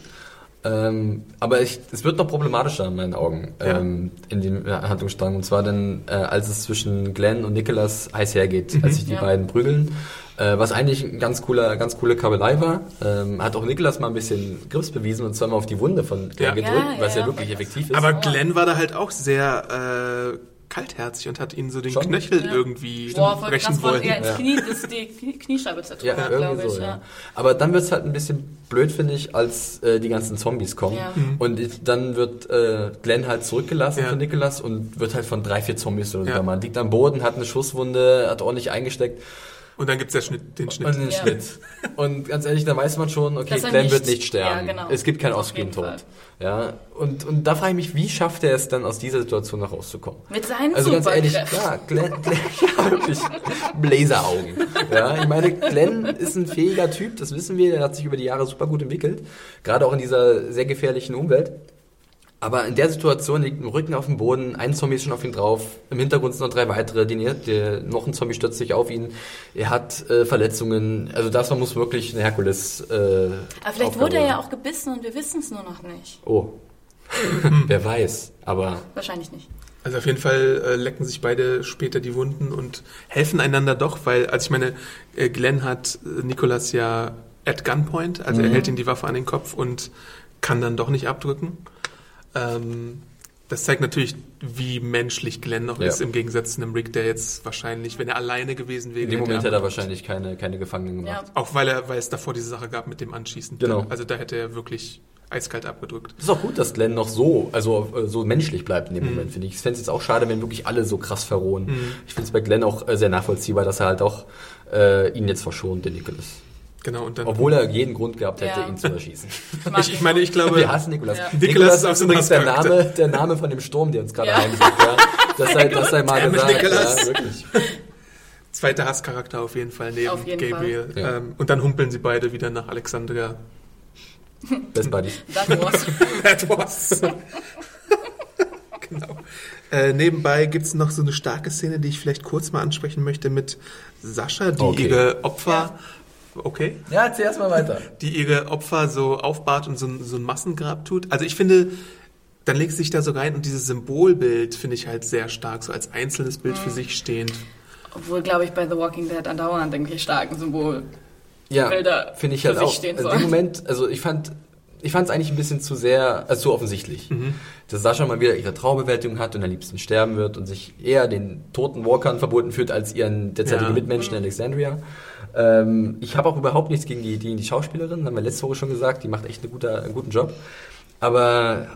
Ähm, aber ich, es wird noch problematischer in meinen Augen
Ja.
ähm, in dem Handlungsstrang. Und zwar dann, äh, als es zwischen Glenn und Nicholas heiß hergeht, als sich die
Ja.
beiden prügeln. Äh, was eigentlich ein ganz cooler, ganz coole Kabelei war. Ähm, hat auch Nicholas mal ein bisschen Grips bewiesen und zwar mal auf die Wunde von Glenn
Ja.
gedrückt,
Ja,
was ja,
ja,
wirklich effektiv ist.
Aber Glenn war da halt auch sehr äh, kaltherzig und hat ihn so den
Schon?
Knöchel
Ja.
irgendwie
Boah, voll
brechen
krass,
wollen.
ins
Ja.
Knie, das die Knie- Kniescheibe zertrümmert,
Ja,
glaube
irgendwie
ich.
so, ja.
ja.
Aber dann wird's halt ein bisschen blöd, finde ich, als äh, die ganzen Zombies kommen.
Ja.
Und ich, dann wird äh, Glenn halt zurückgelassen
Ja.
von Nicholas und wird halt von drei, vier Zombies oder so
Ja.
man liegt am Boden, hat eine Schusswunde, hat ordentlich eingesteckt
Und dann gibt's ja Schnitt, den Schnitt.
und den
Ja.
Schnitt. Und ganz ehrlich, da weiß man schon, okay, Glenn
nicht-
wird nicht sterben.
Ja, genau.
Es gibt keinen Offscreen-Tod. Ja, und, und da frage ich mich, wie schafft er es dann aus dieser Situation noch rauszukommen?
Mit seinen
Also ganz ehrlich, ja, Glenn, Glenn ja, wirklich, Bläseraugen. Ja, ich meine, Glenn ist ein fähiger Typ, das wissen wir, der hat sich über die Jahre super gut entwickelt, gerade auch in dieser sehr gefährlichen Umwelt. Aber in der Situation liegt im Rücken auf dem Boden, ein Zombie ist schon auf ihn drauf, im Hintergrund sind noch drei weitere, die, der, noch ein Zombie stürzt sich auf ihn, er hat äh, Verletzungen, also das muss wirklich ein Herkules äh,
Aber vielleicht
Aufgabe
wurde er ja auch gebissen und wir wissen es nur noch nicht.
Oh, wer weiß, aber
Wahrscheinlich nicht.
Also auf jeden Fall äh, lecken sich beide später die Wunden und helfen einander doch, weil, also ich meine, äh, Glenn hat äh, Nikolas ja at gunpoint, also er hält ihm die Waffe an den Kopf und kann dann doch nicht abdrücken. Ähm, das zeigt natürlich, wie menschlich Glenn noch
Ja.
ist, im Gegensatz zu einem Rick, der jetzt wahrscheinlich, wenn er alleine gewesen wäre,
In dem
hätte
Moment hätte er
abdrücken
wahrscheinlich keine, keine Gefangenen
Ja.
gemacht.
Auch weil er, weil es davor diese Sache gab mit dem Anschießen.
Genau.
Also da hätte er wirklich eiskalt abgedrückt.
Ist auch gut, dass Glenn noch so, also äh, so menschlich bleibt
Mhm.
in dem Moment, finde ich. Ich fände es jetzt auch schade, wenn wirklich alle so krass verrohen. Ich finde es bei Glenn auch äh, sehr nachvollziehbar, dass er halt auch äh, ihn jetzt verschont, den Nicholas.
Genau, und dann.
Obwohl er jeden Grund gehabt hätte,
Ja.
ihn zu erschießen.
Ich, ich meine, ich glaube,
Wir hassen Nikolas.
Ja.
Nicholas
Nikolas
ist
übrigens der. Name, der Name von dem Sturm, der uns gerade
Ja.
heimsucht. Ja. Das sei, das sei mal gesagt. Ja, wirklich.
zweiter Hasscharakter auf jeden Fall neben
jeden
Gabriel.
Fall. Ja.
Ähm, und dann humpeln sie beide wieder nach Alexandria.
Best Buddies.
That was.
That was. genau. Äh, nebenbei gibt es noch so eine starke Szene, die ich vielleicht kurz mal ansprechen möchte mit Sascha, die
Okay.
ihre Opfer. Okay.
Ja, erzähl erst mal weiter.
die ihre Opfer so aufbahrt und so, ein- so ein Massengrab tut. Also ich finde, dann legt sie sich da so rein und dieses Symbolbild finde ich halt sehr stark, so als einzelnes Bild
Mhm.
für sich stehend.
Obwohl, glaube ich, bei The Walking Dead andauernd irgendwelche starken Symbol.
Ja, finde ich
für
halt
sich
auch. Also. Im Moment, also ich fand, ich fand es eigentlich ein bisschen zu sehr, also zu offensichtlich, dass Sascha mal wieder ihre Traubewältigung hat und am liebsten sterben wird und sich eher den toten Walkern verboten fühlt als ihren derzeitigen
Ja.
Mitmenschen in Alexandria. Ähm, ich habe auch überhaupt nichts gegen die, die, die Schauspielerin, haben wir letzte Woche schon gesagt, die macht echt eine gute, einen guten Job. Aber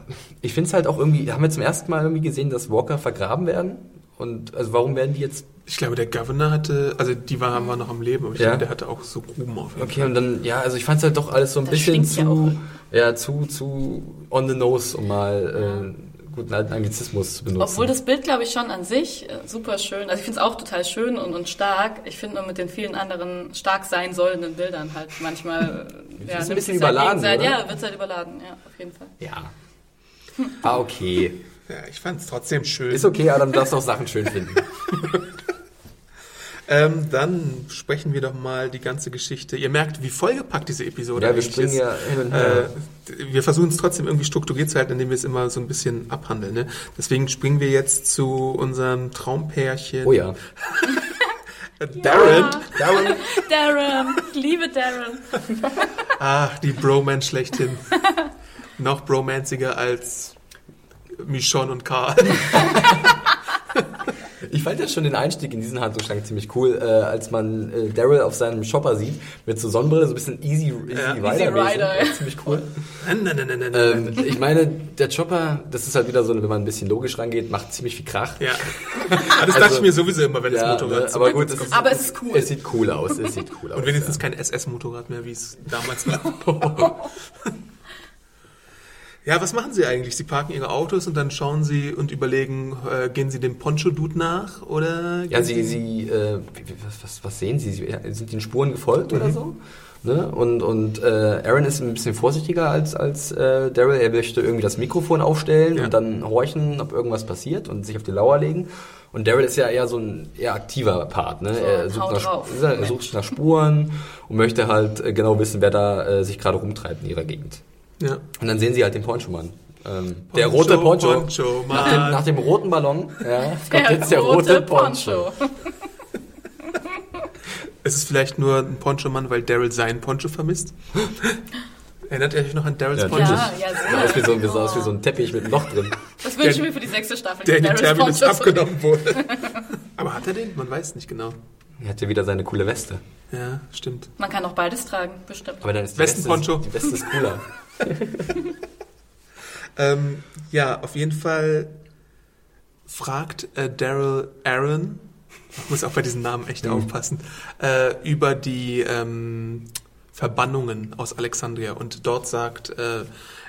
ich finde es halt auch irgendwie, haben wir zum ersten Mal irgendwie gesehen, dass Walker vergraben werden? Und also warum werden die jetzt
Ich glaube, der Governor hatte, also die war, war noch am Leben, aber ich
Ja.
glaube, der hatte auch so Gruben auf jeden
Okay, und dann, ja, also ich fand es halt doch alles so ein
Das
bisschen zu, ja, zu, zu on the nose, um mal äh, guten alten Anglizismus zu benutzen.
Obwohl das Bild, glaube ich, schon an sich äh, super schön, also ich finde es auch total schön und, und stark. Ich finde nur mit den vielen anderen fall sein sollenden Bildern halt manchmal. äh,
ein
nimmt
bisschen
es halt
überladen, oder?
Ja, wird halt überladen, ja, auf jeden Fall.
ja. Ah, okay.
Ja, ich fand es trotzdem schön.
Ist okay, Adam, du darfst auch Sachen schön finden.
Ähm, dann sprechen wir doch mal die ganze Geschichte. Ihr merkt, wie vollgepackt diese Episode
Ja, wir springen
ist.
ja hin und her.
Äh, wir versuchen es trotzdem irgendwie strukturiert zu halten, indem wir es immer so ein bisschen abhandeln. Ne? Deswegen springen wir jetzt zu unserem Traumpärchen.
Oh ja.
Darren.
Darren,
Darren, ich liebe Darren.
Ach, die Bromance schlechthin. Noch bromanziger als Michonne und Karl.
Ich fand ja schon den Einstieg in diesen Handlungsstrang ziemlich cool, äh, als man äh, Daryl auf seinem Shopper sieht, mit so Sonnenbrille, so ein bisschen Easy, easy
Ja.
Rider.
Easy Rider, ja.
Ziemlich cool.
Nein, nein, nein, nein, nein.
Ähm, ich meine, der Chopper, das ist halt wieder so, wenn man ein bisschen logisch rangeht, macht ziemlich viel Krach.
Ja. Aber das dachte ich mir sowieso immer, wenn das
Ja,
Motorrad
ne, aber gut, es
kommt.
ist,
Aber es ist cool.
Es sieht cool aus, es sieht cool aus.
Und wenigstens
ja.
kein SS-Motorrad mehr, wie es damals war. Ja, was machen Sie eigentlich? Sie parken Ihre Autos und dann schauen Sie und überlegen, äh, gehen Sie dem Poncho-Dude nach oder?
Ja,
gehen
sie, sie, äh, was, was, was sehen Sie? Sie sind den Spuren gefolgt oder so? Ne? Und, und äh, Aaron ist ein bisschen vorsichtiger als, als äh, Daryl. Er möchte irgendwie das Mikrofon aufstellen
Ja.
und dann horchen, ob irgendwas passiert und sich auf die Lauer legen. Und Daryl ist ja eher so ein eher aktiver Part. Ne?
So,
er, sucht nach, er sucht nach Spuren und möchte halt äh, genau wissen, wer da äh, sich gerade rumtreibt in ihrer Gegend.
Ja.
Und dann sehen sie halt den Poncho-Mann. Ähm, der
Poncho,
rote Poncho.
Poncho,
nach, dem, nach dem roten Ballon ja, kommt jetzt der rote, Poncho.
Ist es vielleicht nur ein Poncho-Mann, weil Daryl seinen Poncho vermisst? Erinnert ihr euch noch an Daryls
Ja,
Poncho?
Ja, ja,
Sah aus wie so, ein-
sehr.
sah aus wie so ein Teppich mit einem Loch drin.
Das wünsche ich
Der-
mir für die sechste Staffel.
Der in den Terminus
Poncho
abgenommen wurde. Aber hat er den? Man weiß nicht genau.
Er hat ja wieder seine coole Weste.
Ja, stimmt.
Man kann auch beides tragen, bestimmt.
Aber dann ist die
Westenponcho.
Weste, die Weste ist cooler.
Ähm, ja, auf jeden Fall fragt äh, Daryl Aaron, ich muss auch bei diesen Namen echt
Mhm.
aufpassen, äh, über die ähm, Verbannungen aus Alexandria. Und dort sagt äh,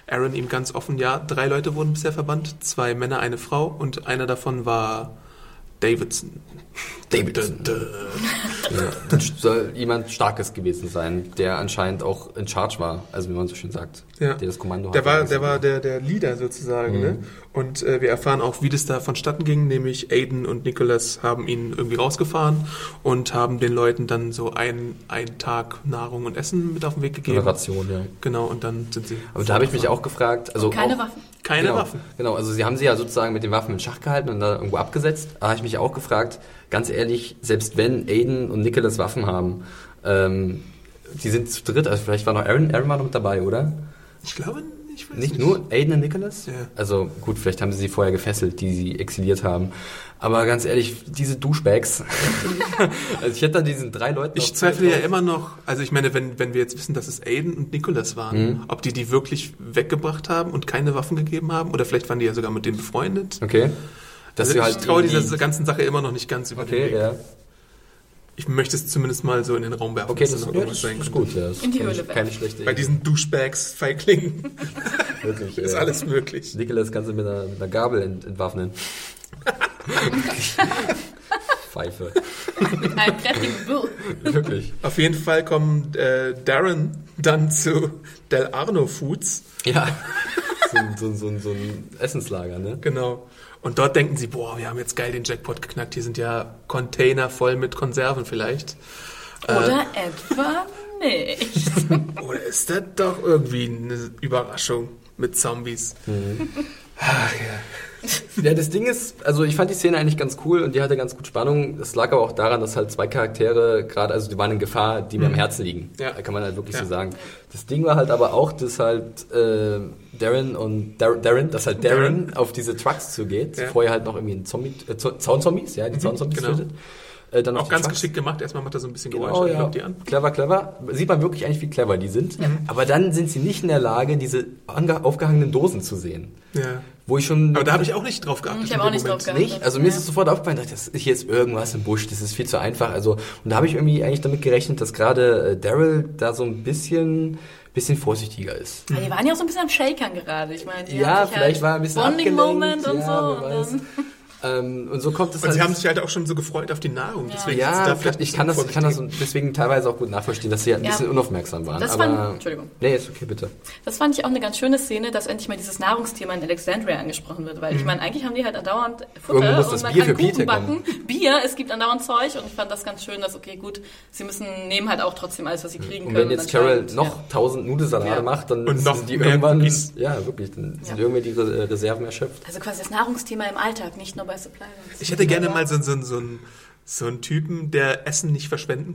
Aaron ihm ganz offen, ja, drei Leute wurden bisher verbannt, zwei Männer, eine Frau und einer davon war Davidson.
Davidson. Das soll jemand Starkes gewesen sein, der anscheinend auch in Charge war, also wie man so schön sagt.
Ja.
Der das Kommando
Der
hatte.
war, der war der, der Leader sozusagen,
Mhm.
ne? Und äh, wir erfahren auch, wie das da vonstatten ging, nämlich Aiden und Nicholas haben ihn irgendwie rausgefahren und haben den Leuten dann so ein, ein Tag Nahrung und Essen mit auf den Weg
Eine
gegeben.
Ration, ja.
Genau, und dann sind sie.
Aber da habe ich mich auch gefragt, also
Keine
auch,
Waffen.
Keine
genau,
Waffen.
Genau, also sie haben sie ja sozusagen mit den Waffen in Schach gehalten und dann irgendwo abgesetzt. Da habe ich mich auch gefragt, ganz ehrlich, selbst wenn Aiden und Nicholas Waffen haben, ähm, die sind zu dritt, also vielleicht war noch Aaron, Aaron war noch mit dabei, oder?
Ich glaube, ich weiß
Nicht nur Aiden und Nicholas?
Ja.
Also gut, vielleicht haben sie sie vorher gefesselt, die sie exiliert haben. Aber ganz ehrlich, diese Douchebags. also ich hätte dann diesen drei Leuten...
Ich zweifle ja immer noch, also ich meine, wenn, wenn wir jetzt wissen, dass es Aiden und Nicholas waren,
Mhm.
ob die die wirklich weggebracht haben und keine Waffen gegeben haben oder vielleicht waren die ja sogar mit denen befreundet.
Okay. Dass
Also ich
halt
traue dieser ganzen Sache immer noch nicht ganz über den
Okay,
Weg.
ja.
Ich möchte es zumindest mal so in den Raum werfen.
Okay, das, ja, das
sein
ist gut. Ja, das
In die Höhle
Keine schlechte
Bei diesen Douchebags, Feiglingen,
Wirklich,
ist alles möglich.
Nicholas kannst du mit einer, mit einer Gabel ent, entwaffnen. Pfeife.
Mit einem kräftigen Bull.
Wirklich.
Auf jeden Fall kommen äh, Darren dann zu Del Arno Foods.
Ja. So, so, so, so ein Essenslager, ne?
Genau. Und dort denken sie, boah, wir haben jetzt geil den Jackpot geknackt. Hier sind ja Container voll mit Konserven vielleicht.
Oder etwa nicht.
Oder ist das doch irgendwie eine Überraschung mit Zombies? Ach, ja.
Ja, das Ding ist, also ich fand die Szene eigentlich ganz cool und die hatte ganz gut Spannung. Das lag aber auch daran, dass halt zwei Charaktere gerade, also die waren in Gefahr, die mir am Herzen liegen.
Ja.
Da kann man halt wirklich
Ja.
so sagen. Das Ding war halt aber auch, dass halt äh, Darren und Dar Darren, dass halt Darren,
Darren.
auf diese Trucks zugeht.
Ja.
Vorher halt noch irgendwie ein Zombie, äh, Zo- Zaunzombies, ja, die Zaunzombies
genau.
tötet. Äh, dann
Auch ganz
Trucks.
geschickt gemacht. Erstmal macht er so ein bisschen Geräusche.
Genau, ja.
glaubt die an.
Clever, clever. Sieht man wirklich eigentlich, wie clever die sind. Aber dann sind sie nicht in der Lage, diese ange- aufgehangenen Dosen zu sehen.
Ja.
Wo ich schon.
Aber da habe ich auch nicht drauf geachtet.
Ich habe auch nicht
Moment.
drauf geachtet.
nicht. Also mir ist es sofort aufgefallen, dachte, das ist jetzt irgendwas im Busch, das ist viel zu einfach. Also und da habe ich irgendwie eigentlich damit gerechnet, dass gerade äh, Daryl da so ein bisschen bisschen vorsichtiger ist.
Aber die waren ja auch so ein bisschen am Shakern gerade. Ich meine, die
Ja, vielleicht
halt
war ein bisschen
Bonding. Moment und
ja,
so. Und
Ähm, und so kommt es
Und
halt.
sie haben sich halt auch schon so gefreut auf die Nahrung. Deswegen sind sie
ja,
da vielleicht
ich kann das, ich kann das deswegen teilweise auch gut nachvollziehen, dass sie halt ein
Ja.
bisschen unaufmerksam waren.
Das
aber,
fand- Entschuldigung.
Nee, ist okay, bitte.
das fand ich auch eine ganz schöne Szene, dass endlich mal dieses Nahrungsthema in Alexandria angesprochen wird. Weil ich meine, eigentlich haben die halt andauernd Futter
muss
und
das
man
Bier
kann
für
Kuchen backen. Bier, es gibt andauernd Zeug und ich fand das ganz schön, dass, okay, gut, sie müssen, nehmen halt auch trotzdem alles, was sie kriegen
Und
können.
wenn jetzt Carol noch tausend Nudelsalate
Ja.
macht, dann
Und noch
sind die irgendwann, ja wirklich, dann sind
Ja.
irgendwie die Re- Reserven erschöpft.
Also quasi das Nahrungsthema im Alltag, nicht nur bei Supply.
Ich hätte gerne mal so, so, so, einen- so einen Typen, der Essen nicht verschwenden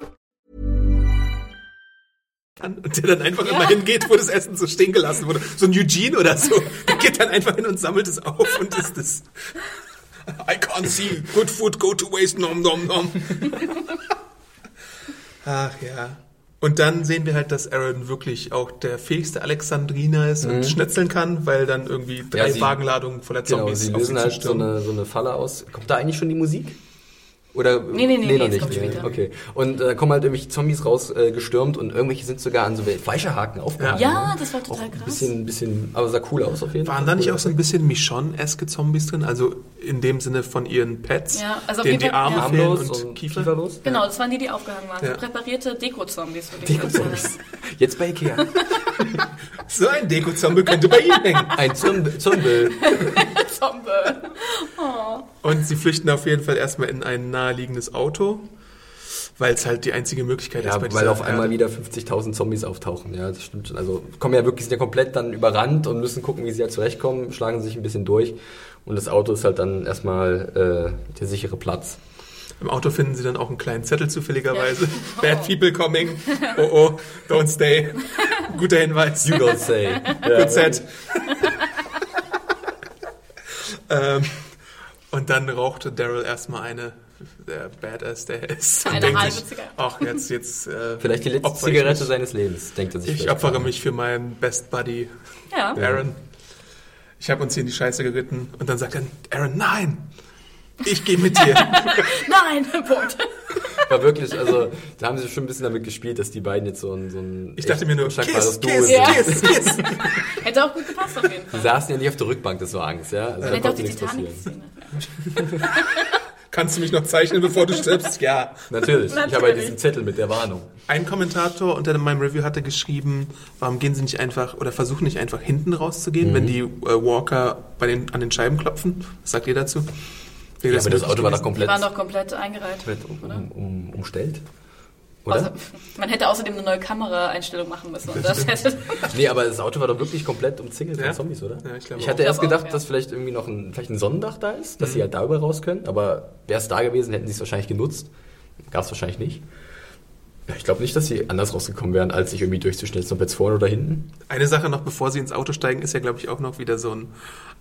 kann und der dann einfach immer hingeht, wo das Essen so stehen gelassen wurde. So ein Eugene oder so. Der geht dann einfach hin und sammelt es auf und isst es. I can't see good food go to waste. Nom, nom, nom. Ach ja. Und dann sehen wir halt, dass Aaron wirklich auch der fähigste Alexandriner ist und schnetzeln kann, weil dann irgendwie drei
Mhm. sie-
Wagenladungen voller
Genau,
Zombies
sie
auf
lösen
sie
halt so eine, so eine Falle aus. Kommt da eigentlich schon die Musik? Oder
Nee, nee, nee,
noch
nee,
nicht.
kommt später.
Okay. Und äh, kommen halt irgendwelche Zombies rausgestürmt äh, gestürmt und irgendwelche sind sogar an so Fleischerhaken aufgehangen.
Ja, das war total
Auch ein
krass.
bisschen, bisschen, aber sah cool aus auf jeden Fall.
Waren da nicht
Cool
auch so ein bisschen Michonne-eske Zombies drin? Also in dem Sinne von ihren Pets,
Ja, also auf
denen die Arme
ja.
fehlen und,
und
Kiefer?
Kieferlos?
Genau, das waren die, die aufgehangen waren.
Ja.
Präparierte Deko-Zombies.
Deko-Zombies. Jetzt bei Ikea.
So ein Deko-Zombie könnte bei ihm hängen.
Ein Zumb Zumbel.
Zombie.
Und sie flüchten auf jeden Fall erstmal in ein naheliegendes Auto, weil es halt die einzige Möglichkeit
Ja,
ist bei
weil auf einmal wieder 50.000 Zombies auftauchen. Ja, das stimmt schon. Also kommen ja wirklich, sind ja komplett dann überrannt und müssen gucken, wie sie halt zurechtkommen, schlagen sich ein bisschen durch. Und das Auto ist halt dann erstmal äh, der sichere Platz.
Im Auto finden sie dann auch einen kleinen Zettel zufälligerweise. Bad people coming. Oh oh, don't stay. Guter Hinweis.
You don't say.
Good set. ähm, und dann rauchte Daryl erstmal eine, der Badass der er ist.
Eine halbe Zigarette.
Ach, jetzt, jetzt. Äh,
Vielleicht die letzte Zigarette
mich.
seines Lebens, denkt er sich.
Ich opfere mich für meinen Best Buddy
Ja.
Aaron. Ich habe uns hier in die Scheiße geritten und dann sagt er, Aaron, nein, ich gehe mit dir.
Nein, Punkt.
War wirklich, also da haben sie schon ein bisschen damit gespielt, dass die beiden jetzt so ein, so ein
Ich dachte mir nur, kiss,
Duo
kiss.
Ja.
kiss, kiss.
Hätte auch gut gepasst auf jeden
Die
Fall.
saßen ja nicht auf der Rückbank, das war Angst, ja. Also da
Hätte auch
konnte
die
nichts passieren.
Titanic-Szene.
Kannst du mich noch zeichnen, bevor du stirbst? Ja.
Natürlich. Ich habe ja
Natürlich.
diesen Zettel mit der Warnung.
Ein Kommentator unter meinem Review hatte geschrieben, warum gehen sie nicht einfach oder versuchen nicht einfach hinten rauszugehen, wenn die äh, Walker bei den, an den Scheiben klopfen? Was sagt ihr dazu? Wäre
Ja, aber das Auto war doch
gewesen?
Die
komplett,
waren doch komplett eingereiht.
komplett um,
oder?
um, um, umstellt. Oder?
Außer, man hätte außerdem eine neue Kameraeinstellung machen müssen. Und das hätte,
Nee, aber das Auto war doch wirklich komplett umzingelt
Ja?
von Zombies, oder?
Ja, ich glaube
hatte
auch.
erst
Ich
gedacht,
auch, ja.
dass vielleicht irgendwie noch ein, vielleicht ein Sonnendach da ist, dass
Mhm.
sie halt darüber raus können, aber wäre es da gewesen, hätten sie es wahrscheinlich genutzt. Gab es wahrscheinlich nicht. Ja, ich glaube nicht, dass sie anders rausgekommen wären, als sich irgendwie durchzuschnitzen, ob jetzt vorne oder hinten.
Eine Sache noch, bevor sie ins Auto steigen, ist ja, glaube ich, auch noch wieder so ein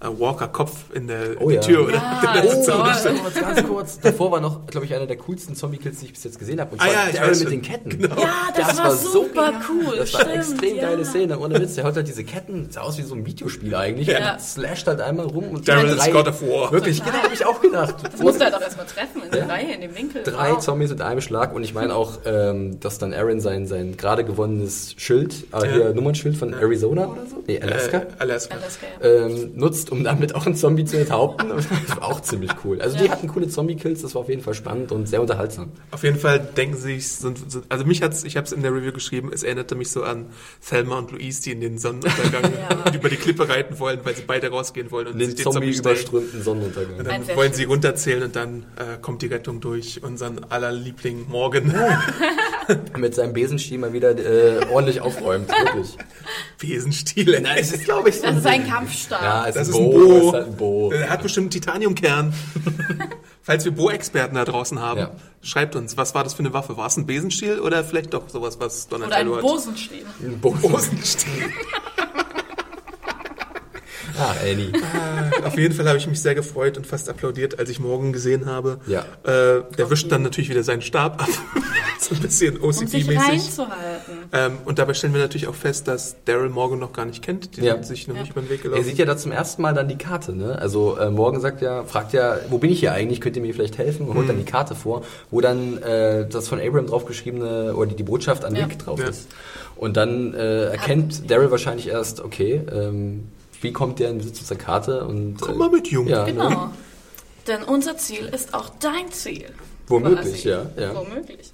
äh, Walker-Kopf in der,
Oh
in
ja.
die Tür, oder?
Ja,
Der letzte
toll.
Auto
Oh.
Ganz kurz. Davor war noch, glaube ich, einer der coolsten Zombie-Kills, die ich bis jetzt gesehen habe. Und
Ah
zwar
ja, weiß
mit
schon.
den Ketten.
Genau.
ja, das, war, super
genial.
cool.
Das war eine extrem
ja.
geile Szene, ohne Witz. Der hat halt diese Ketten, sah aus wie so ein Videospiel eigentlich.
Ja.
Und slasht halt einmal rum. Und
Daryl
drei-
is God of War.
Wirklich, genau, habe ich auch gedacht.
Das musst du halt auch erstmal treffen, in der
Ja.
Reihe, in dem Winkel.
Drei
Wow.
Zombies mit einem Schlag und ich meine auch, ähm, dass dann Aaron sein, sein gerade gewonnenes Schild, äh, hier Nummernschild von Arizona oder so? Nee, Alaska.
Äh, Alaska.
Alaska, ja.
ähm, nutzt, um damit auch einen Zombie zu enthaupten. Das war auch ziemlich cool. Also die hatten coole Zombie-Kills, das war auf jeden Fall spannend und sehr unterhaltsam.
Auf jeden Fall denken sie sich, so, so, also mich hat's, ich habe es in der Review geschrieben, es erinnerte mich so an Thelma und Louise, die in den Sonnenuntergang
Ja.
über die Klippe reiten wollen, weil sie beide rausgehen wollen und
Den
den Zombie.
Zombie-überströmten Sonnenuntergang.
Und dann wollen sie runterzählen und dann äh, kommt die Rettung durch unseren aller Liebling Morgan.
Mit seinem Besenstiel mal wieder äh, ordentlich aufräumt, wirklich.
Besenstiel.
Nein, es ist, glaube ich, so
Das ist ein. Kampfstab.
Ja, es
Das
ist
ist
ein
ein
Bo. Ist halt ein Bo.
Er hat bestimmt einen Titaniumkern. Falls wir Bo-Experten da draußen haben,
Ja.
schreibt uns, was war das für eine Waffe? War es ein Besenstiel oder vielleicht doch sowas, was
Oder ein
Donatello hat?
Bosenstiel.
Ein Bo.
Bosenstiel.
Ah, Annie.
Auf jeden Fall habe ich mich sehr gefreut und fast applaudiert, als ich Morgan gesehen habe.
Ja.
Äh, der wischt dann natürlich wieder seinen Stab ab. so ein bisschen
Um sich
OCD-mäßig.
reinzuhalten.
Ähm, und dabei stellen wir natürlich auch fest, dass Daryl Morgan noch gar nicht kennt. Die
Ja.
sind sich noch
Ja.
nicht über den Weg
Er
gelaufen.
sieht ja da zum ersten Mal dann die Karte, ne? Also äh, Morgan sagt ja, fragt ja, wo bin ich hier eigentlich? Könnt ihr mir vielleicht helfen? Und holt dann die Karte vor, wo dann äh, das von Abraham draufgeschriebene oder die, die Botschaft an
Ja.
Nick drauf
Ja.
ist. Und dann äh, erkennt Daryl wahrscheinlich erst, okay, ähm, wie kommt der in Besitz dieser Karte? Und,
Komm
äh,
mal mit, Junge.
Ja, Ne?
Genau. Denn unser Ziel ist auch dein Ziel.
Womöglich, ja, ja.
Womöglich.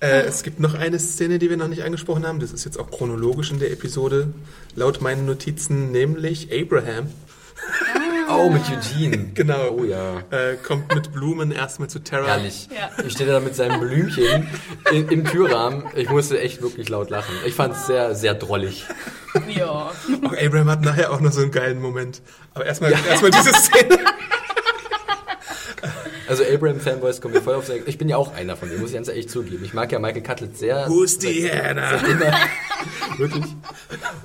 Äh, es gibt noch eine Szene, die wir noch nicht angesprochen haben. Das ist jetzt auch chronologisch in der Episode. Laut meinen Notizen, nämlich Abraham.
Oh, mit Eugene.
Genau.
Oh ja.
Äh, kommt mit Blumen erstmal zu Terra.
Herrlich.
Ja.
Ich stehe da mit seinem Blümchen in, im Türrahmen. Ich musste echt wirklich laut lachen. Ich fand es sehr, sehr drollig.
Ja.
Auch Abraham hat nachher auch noch so einen geilen Moment. Aber erstmal erstmal diese Szene.
Also Abraham-Fanboys kommen mir voll auf. Ich bin ja auch einer von denen, muss ich ganz ehrlich zugeben. Ich mag ja Michael Cutlet sehr.
Who's the Hannah?
Wirklich.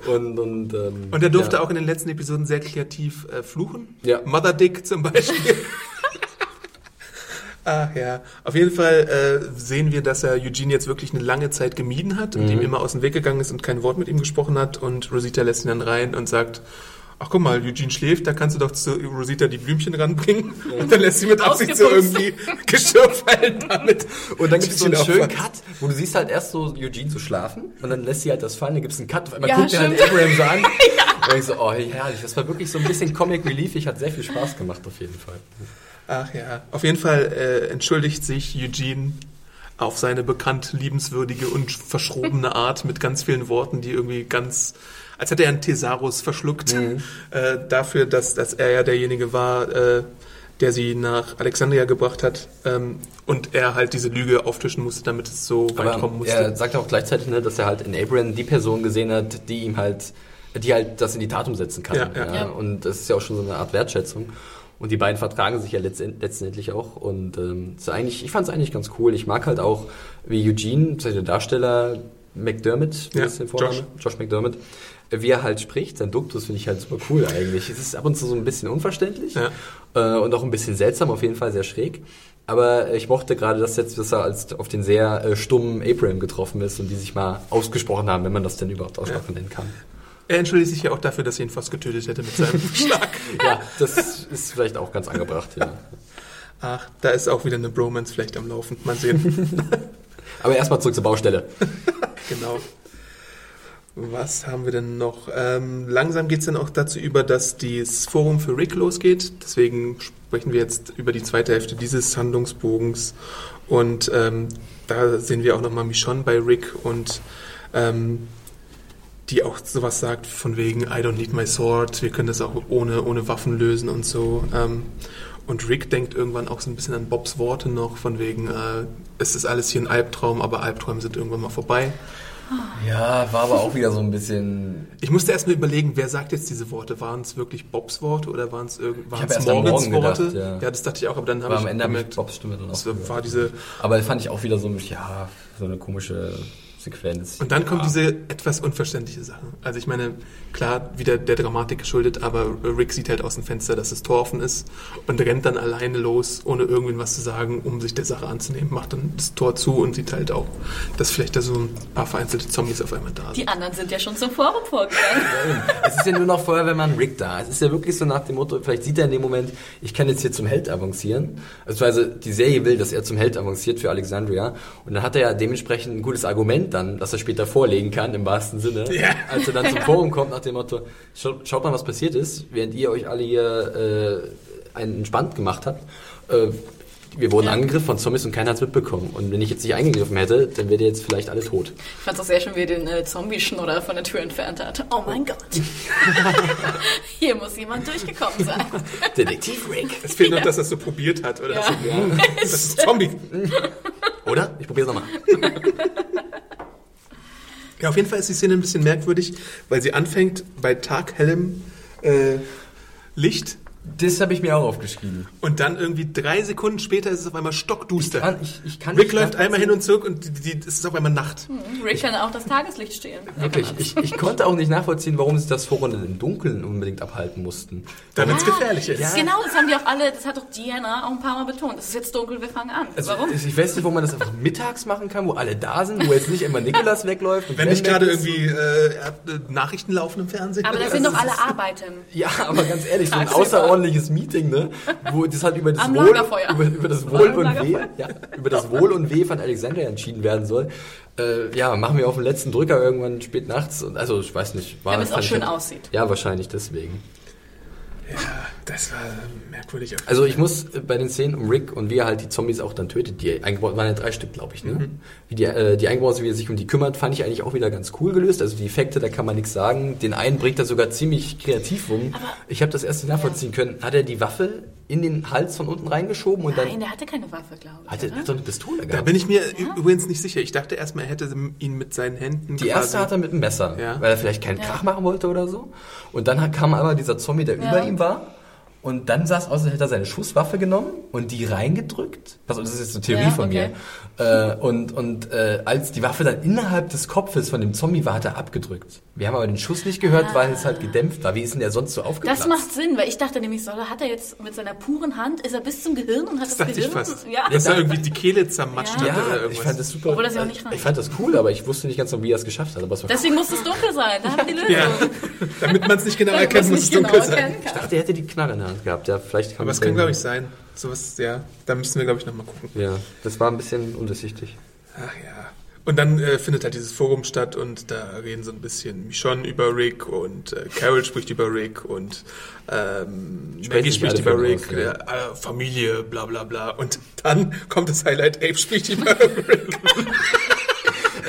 Und, und, ähm,
Und er durfte
ja.
auch in den letzten Episoden sehr kreativ äh, fluchen.
Ja.
Mother Dick zum Beispiel. Ach ja. Auf jeden Fall äh, sehen wir, dass er Eugene jetzt wirklich eine lange Zeit gemieden hat und
Mhm.
ihm immer aus dem Weg gegangen ist und kein Wort mit ihm gesprochen hat. Und Rosita lässt ihn dann rein und sagt, ach guck mal, Eugene schläft, da kannst du doch zu Rosita die Blümchen ranbringen. Und dann lässt sie mit Absicht so irgendwie Geschirr fallen damit.
Und dann gibt es so einen schönen
Aufwand.
Cut, wo du siehst halt erst so Eugene zu schlafen und dann lässt sie halt das fallen, dann gibt es einen Cut, auf einmal
Ja,
guckt er halt. Abraham so an. Und ich so, oh herrlich, das war wirklich so ein bisschen Comic Relief, ich hat sehr viel Spaß gemacht auf jeden Fall.
Ach ja. Auf jeden Fall äh, entschuldigt sich Eugene auf seine bekannt liebenswürdige und verschrobene Art mit ganz vielen Worten, die irgendwie ganz, als hätte er einen Thesaurus verschluckt, äh, dafür, dass, dass er ja derjenige war, äh, der sie nach Alexandria gebracht hat ähm, und er halt diese Lüge auftischen musste, damit es so weit kommen musste.
er sagt auch gleichzeitig, ne, dass er halt in Abraham die Person gesehen hat, die ihm halt, die halt das in die Tat umsetzen kann.
Ja, ja.
Ja.
Und das ist ja auch schon so eine Art Wertschätzung. Und die beiden vertragen sich ja letztend, letztendlich auch. Und ähm, ist eigentlich, ich fand es eigentlich ganz cool. Ich mag halt auch, wie Eugene, der Darsteller McDermott, wie
Ja,
ist der Vorname?
Josh.
Josh McDermott, wie er halt spricht, sein Duktus finde ich halt super cool eigentlich. Es ist ab und zu so ein bisschen unverständlich
Ja.
äh, und auch ein bisschen seltsam, auf jeden Fall sehr schräg. Aber äh, ich mochte gerade das jetzt, dass er als auf den sehr äh, stummen Abraham getroffen ist und die sich mal ausgesprochen haben, wenn man das denn überhaupt Aussprache nennen kann.
er entschuldigt sich ja auch dafür, dass er ihn fast getötet hätte mit seinem Schlag.
Ja, das ist vielleicht auch ganz angebracht, ja.
Ach, da ist auch wieder eine Bromance vielleicht am Laufen. Mal sehen.
Aber erstmal zurück zur Baustelle.
Genau. Was haben wir denn noch? Ähm, langsam geht's dann auch dazu über, dass das Forum für Rick losgeht. Deswegen sprechen wir jetzt über die zweite Hälfte dieses Handlungsbogens. Und ähm, da sehen wir auch nochmal Michonne bei Rick und ähm, die auch sowas sagt von wegen I don't need my sword, wir können das auch ohne, ohne Waffen lösen und so. Ähm, und Rick denkt irgendwann auch so ein bisschen an Bobs Worte noch, von wegen, äh, es ist alles hier ein Albtraum, aber Albträume sind irgendwann mal vorbei.
Ja, war aber auch wieder so ein bisschen.
Ich musste erst mal überlegen, wer sagt jetzt diese Worte? Waren es wirklich Bobs Worte oder waren es irgend- waren
hab
es
erst an
Morgans
Morgan
Worte?
gedacht, ja.
das dachte ich auch, aber dann habe ich
am Ende habe ich
gemerkt,
Bobs Stimme dann auch. gehört.
war diese
Aber fand ich auch wieder so, ja, so eine komische Sequenz.
Und dann kommt
ja.
diese etwas unverständliche Sache. Also ich meine, klar, wieder der Dramatik geschuldet, aber Rick sieht halt aus dem Fenster, dass das Tor offen ist und rennt dann alleine los, ohne irgendwen was zu sagen, um sich der Sache anzunehmen, macht dann das Tor zu und sieht halt auch, dass vielleicht da so ein paar vereinzelte Zombies auf einmal da sind.
Die anderen sind ja schon zum Forum vorgegangen.
Es ist ja nur noch Feuerwehrmann Rick da. Es ist ja wirklich so nach dem Motto, vielleicht sieht er in dem Moment, ich kann jetzt hier zum Held avancieren. Also die Serie will, dass er zum Held avanciert für Alexandria. Und dann hat er ja dementsprechend ein gutes Argument dann, dass er später vorlegen kann, im wahrsten Sinne.
Ja.
Als er dann zum Forum kommt nach dem Motto, schaut, schaut mal, was passiert ist, während ihr euch alle hier äh, einen entspannt gemacht habt. Äh, wir wurden angegriffen von Zombies und keiner hat's mitbekommen. Und wenn ich jetzt nicht eingegriffen hätte, dann ihr jetzt vielleicht alle tot.
Ich fand es auch sehr schön, wie er den äh, Zombie-Schnurrer von der Tür entfernt hat. Oh mein Gott. Hier muss jemand durchgekommen sein.
Detektiv Rick.
Es fehlt noch, dass er es so probiert hat, oder?
Ja.
So, ja. Das ist Zombie.
Oder? Ich probier's nochmal.
Ja, auf jeden Fall ist die Szene ein bisschen merkwürdig, weil sie anfängt bei taghellem äh, Licht
Das habe ich mir auch aufgeschrieben.
und dann irgendwie drei Sekunden später ist es auf einmal stockduster.
Ich kann- ich- ich kann
Rick
nicht
läuft einmal hin und zurück und die, die, es ist auf einmal Nacht.
Rick kann auch das Tageslicht stehlen.
Wirklich, ich, ich konnte auch nicht nachvollziehen, warum sie das Forum im Dunkeln unbedingt abhalten mussten.
Damit es gefährlich ist.
Das, Genau, das haben die auch alle, das hat doch Diana auch ein paar Mal betont. Es ist jetzt dunkel, wir fangen an.
Also,
Warum?
Ich weiß nicht, wo man das einfach mittags machen kann, wo alle da sind, wo jetzt nicht immer Nikolas wegläuft. und
Wenn nicht gerade irgendwie äh, äh, Nachrichten laufen im Fernsehen.
Aber da
Also
sind doch alle arbeiten.
Ja, aber ganz ehrlich, so ein
Tagsüber.
Außerordentliches Meeting, ne? Wo das halt über das
Am
Wohl, über, über das Wohl und Weh, ja, über das Wohl und Weh von Alexandria entschieden werden soll. Äh, ja, machen wir auf den letzten Drücker irgendwann spät nachts. Und, also ich weiß nicht. War,
Damit es auch schön aussieht.
Ja, wahrscheinlich deswegen.
Das war merkwürdig.
Also ich muss äh, bei den Szenen um Rick und wie er halt die Zombies auch dann tötet, die eingebaut waren ja drei Stück, glaube ich, ne?
Mhm.
Wie die, äh, die eingebaut sind, wie er sich um die kümmert, fand ich eigentlich auch wieder ganz cool gelöst. Also die Effekte, da kann man nichts sagen. Den einen bringt er sogar ziemlich kreativ um. ich habe das erst nicht nachvollziehen können. Hat er die Waffe in den Hals von unten reingeschoben und
Nein,
dann
der hatte keine Waffe, glaube ich.
hat er
oder?
hat er eine Pistole gehabt?
Da bin ich mir ü- übrigens nicht sicher. Ich dachte erstmal, er hätte ihn mit seinen Händen
die erste hat er mit einem Messer,
Ja.
weil er vielleicht keinen Krach machen wollte oder so. Und dann kam aber dieser Zombie, der über ihm war. Und dann sah es aus, als hätte er seine Schusswaffe genommen und die reingedrückt. Also das ist jetzt eine Theorie
Ja,
von
okay.
mir. Äh, und und äh, als die Waffe dann innerhalb des Kopfes von dem Zombie war, hat er abgedrückt. Wir haben aber den Schuss nicht gehört, weil es halt gedämpft war. Wie ist denn der sonst so aufgeplatzt?
Das macht Sinn, weil ich dachte nämlich, soll er, hat er jetzt mit seiner puren Hand, ist er bis zum Gehirn und hat das,
Das dachte ich
Gehirn?
fast.
Ja.
Dass er irgendwie die Kehle zermatscht
Ja.
hat oder irgendwas.
ich fand das super.
Obwohl das ja auch nicht reicht.
ich fand das cool, aber ich wusste nicht ganz genau, wie er es geschafft hat. Aber es war
Deswegen muss es dunkel sein, da haben die Lösung.
ja, damit man es nicht genau erkennt, muss
es nicht
dunkel
genau
sein.
ich dachte, er hätte die Knarre in der Hand gehabt. Ja, vielleicht
Aber es kann, glaube ich, sein. Sowas, ja, da müssen wir, glaube ich, nochmal gucken.
Ja, das war ein bisschen undurchsichtig.
Ach ja. Und dann äh, findet halt dieses Forum statt und da reden so ein bisschen Michonne über Rick und äh, Carol spricht über Rick und ähm, Maggie spricht über Rick,
aus, ja.
äh, äh, Familie, bla bla bla. Und dann kommt das Highlight, Abe spricht über Rick.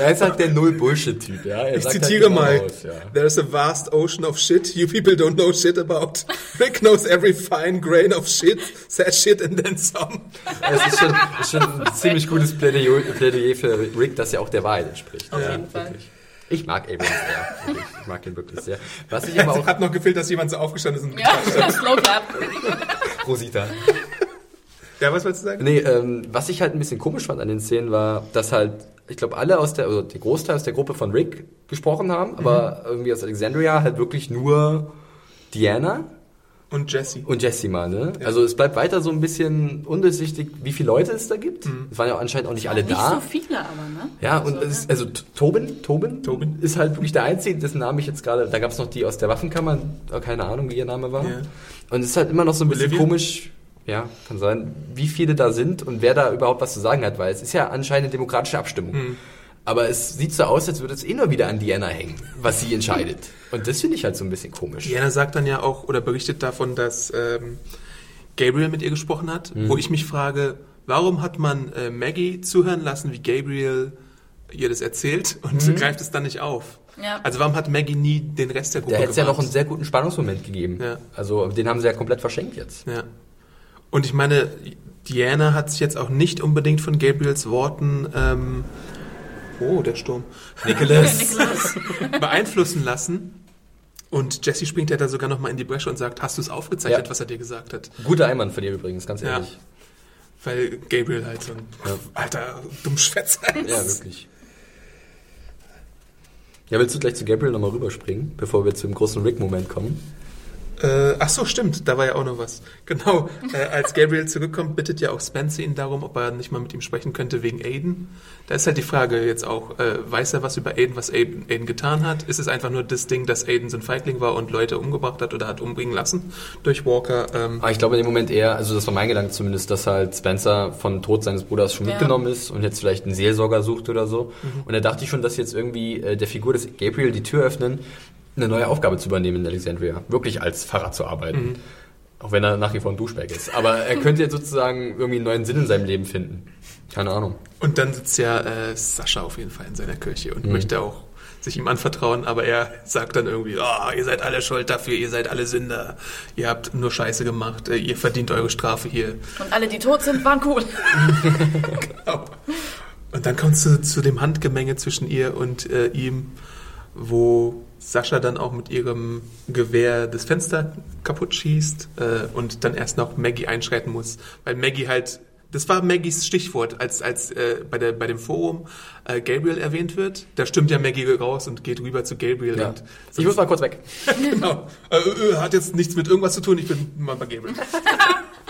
Er ist halt der Null-Bullshit-Typ, ja. Er
Ich
sagt halt
zitiere
genau
mal,
aus, ja.
there's a vast ocean of shit you people don't know shit about. Rick knows every fine grain of shit, says shit and then some.
Es ist schon, ist schon ein ziemlich gutes Plädoyer, Plädoyer für Rick, das ja auch der Wahrheit entspricht.
Auf
ja,
jeden Fall.
wirklich. Ich mag Abrams sehr. Ich mag ihn wirklich sehr. Was ich aber auch...
Hat noch gefehlt, dass jemand so aufgestanden ist und
Ja, Slow Clap.
Rosita.
Ja, was wolltest du sagen?
Nee, ähm, was ich halt ein bisschen komisch fand an den Szenen war, dass halt, ich glaube, alle aus der, also der Großteil aus der Gruppe von Rick gesprochen haben, aber irgendwie aus Alexandria halt wirklich nur Diana
Und Jesse.
und Jessie mal, ne? Also es bleibt weiter so ein bisschen undurchsichtig, wie viele Leute es da gibt. Es waren ja anscheinend auch nicht alle
Nicht
da.
so viele aber, ne?
Ja, und es ist, also T- Tobin, Tobin,
Tobin.
ist halt wirklich der Einzige, dessen Namen ich jetzt gerade, da gab es noch die aus der Waffenkammer, keine Ahnung, wie ihr Name war.
Ja.
Und es ist halt immer noch so ein bisschen
Olivia?
komisch, ja, kann sein, wie viele da sind und wer da überhaupt was zu sagen hat, weil es ist ja anscheinend eine demokratische Abstimmung.
Hm.
Aber es sieht so aus, als würde es eh nur wieder an Diana hängen, was sie entscheidet. Und das finde ich halt so ein bisschen komisch.
Diana sagt dann ja auch oder berichtet davon, dass ähm, Gabriel mit ihr gesprochen hat,
Mhm.
wo ich mich frage, warum hat man äh, Maggie zuhören lassen, wie Gabriel ihr das erzählt und
Mhm.
greift es dann nicht auf?
Ja.
Also warum hat Maggie nie den Rest der Gruppe
Da hätte es ja noch einen sehr guten Spannungsmoment gegeben.
Ja.
Also den haben sie ja komplett verschenkt jetzt.
Ja. Und ich meine, Diana hat sich jetzt auch nicht unbedingt von Gabriels Worten ähm, oh, der Sturm.
Nicholas.
beeinflussen lassen. Und Jesse springt ja da sogar nochmal in die Bresche und sagt, hast du es aufgezeichnet,
Ja.
was er dir gesagt hat?
Guter Einwand von dir übrigens, ganz
Ja.
ehrlich.
Weil Gabriel halt so ein
Ja.
alter Dummschwätzer ist.
Ja, wirklich. Ja, willst du gleich zu Gabriel nochmal rüberspringen, bevor wir zum großen Rick-Moment kommen?
Äh, ach so, stimmt, da war ja auch noch was. Genau, äh, als Gabriel zurückkommt, bittet ja auch Spencer ihn darum, ob er nicht mal mit ihm sprechen könnte wegen Aiden. Da ist halt die Frage jetzt auch, äh, weiß er was über Aiden, was Aiden, Aiden getan hat? Ist es einfach nur das Ding, dass Aiden so ein Feigling war und Leute umgebracht hat oder hat umbringen lassen durch Walker? Ähm,
Aber ich glaube in dem Moment eher, also das war mein Gedanke zumindest, dass halt Spencer von Tod seines Bruders schon
Ja.
mitgenommen ist und jetzt vielleicht einen Seelsorger sucht oder so. Und da dachte ich schon, dass jetzt irgendwie äh, der Figur des Gabriel die Tür öffnen, eine neue Aufgabe zu übernehmen in Alexandria. Wirklich als Pfarrer zu arbeiten. Auch wenn er nach wie vor ein Duschberg ist. Aber er könnte jetzt sozusagen irgendwie einen neuen Sinn in seinem Leben finden. Keine Ahnung.
Und dann sitzt ja äh, Sascha auf jeden Fall in seiner Kirche und möchte auch sich ihm anvertrauen, aber er sagt dann irgendwie, oh, ihr seid alle schuld dafür, ihr seid alle Sünder, ihr habt nur Scheiße gemacht, äh, ihr verdient eure Strafe hier.
Und alle, die tot sind, waren cool.
Genau. Und dann kommt es zu, zu dem Handgemenge zwischen ihr und äh, ihm, wo Sascha dann auch mit ihrem Gewehr das Fenster kaputt schießt äh, und dann erst noch Maggie einschreiten muss, weil Maggie halt das war Maggies Stichwort, als, als äh, bei, der, bei dem Forum äh, Gabriel erwähnt wird. Da stimmt ja Maggie raus und geht rüber zu Gabriel.
Ja.
Und
Ich muss mal kurz weg.
genau. Äh, äh, hat jetzt nichts mit irgendwas zu tun, ich bin mal bei Gabriel.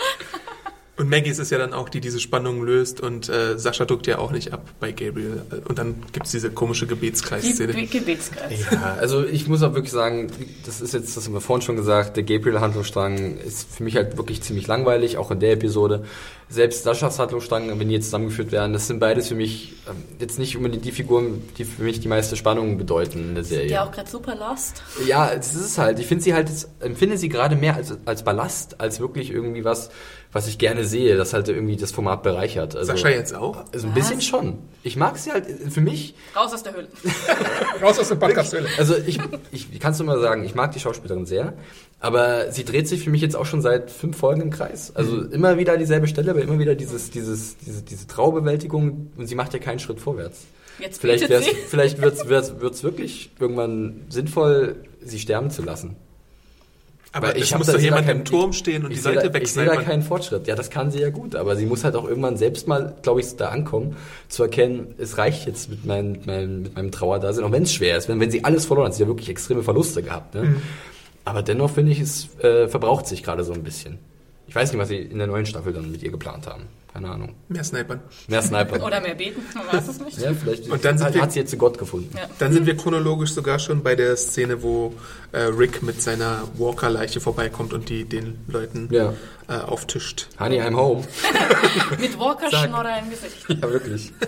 Und Maggie ist es ja dann auch, die diese Spannung löst und äh, Sascha drückt ja auch nicht ab bei Gabriel. Und dann gibt's diese komische Gebetskreisszene.
Be- Gebetskreis.
Ja, also ich muss auch wirklich sagen, das ist jetzt, das haben wir vorhin schon gesagt, der Gabriel-Handlungsstrang ist für mich halt wirklich ziemlich langweilig, auch in der Episode. Selbst Saschas Handlungsstrang, wenn die jetzt zusammengeführt werden, das sind beides für mich ähm, jetzt nicht unbedingt die Figuren, die für mich die meiste Spannung bedeuten in der Serie.
Der auch gerade super lost.
Ja, das ist es halt. Ich finde sie halt, empfinde sie gerade mehr als, als Ballast, als wirklich irgendwie was, was ich gerne sehe, das halt irgendwie das Format bereichert. Also,
Sascha jetzt auch?
Also ein bisschen schon. Ich mag sie halt, für mich,
Raus aus der Höhle.
Raus aus der Podcasthöhle.
also ich, ich kannst du mal sagen, ich mag die Schauspielerin sehr, aber sie dreht sich für mich jetzt auch schon seit fünf Folgen im Kreis. Also immer wieder dieselbe Stelle, aber immer wieder dieses, dieses, diese, diese Traubewältigung und sie macht ja keinen Schritt vorwärts.
Jetzt
Vielleicht, wär's,
sie.
vielleicht wird's, wird's, wird's wirklich irgendwann sinnvoll, sie sterben zu lassen.
Aber
hab
muss
da-
doch jemand im Turm stehen und
ich
die Leute
da, Ich sehe da keinen Fortschritt. Ja, das kann sie ja gut, aber sie muss halt auch irgendwann selbst mal, glaube ich, da ankommen, zu erkennen, es reicht jetzt mit, meinem mit, meinem, mit meinem Trauerdasein, auch wenn es schwer ist, wenn, wenn sie alles verloren hat. Sie hat ja wirklich extreme Verluste gehabt. Ne?
Mhm.
Aber dennoch finde ich, es äh, verbraucht sich gerade so ein bisschen. Ich weiß nicht, was sie in der neuen Staffel dann mit ihr geplant haben. Keine Ahnung.
Mehr Snipern.
Mehr Sniper.
Oder mehr beten, man weiß es nicht.
ja, vielleicht
Und dann wir-
hat sie jetzt zu Gott gefunden.
Ja.
Dann sind wir chronologisch sogar schon bei der Szene, wo äh, Rick mit seiner Walker-Leiche vorbeikommt und die den Leuten
Ja.
äh, auftischt.
Honey, I'm home.
Mit Walker-Schnorrer im Gesicht.
Ja, wirklich.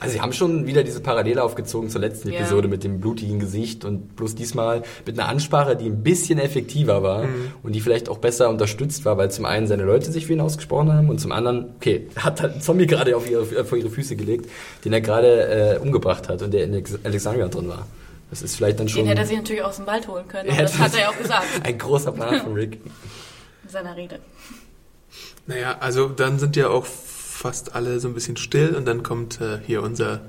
Also sie haben schon wieder diese Parallele aufgezogen zur letzten
Ja.
Episode mit dem blutigen Gesicht und bloß diesmal mit einer Ansprache, die ein bisschen effektiver war und die vielleicht auch besser unterstützt war, weil zum einen seine Leute sich für ihn ausgesprochen haben und zum anderen, okay, hat halt einen Zombie gerade auf ihre, vor ihre Füße gelegt, den er gerade äh, umgebracht hat und der in Alex- Alexandria drin war. Das ist vielleicht dann schon
Den hätte er sich natürlich aus dem Wald holen können. Aber das hat er ja auch gesagt
ein großer Plan von Rick.
in seiner Rede.
Naja, also dann sind ja auch fast alle so ein bisschen still und dann kommt äh, hier unser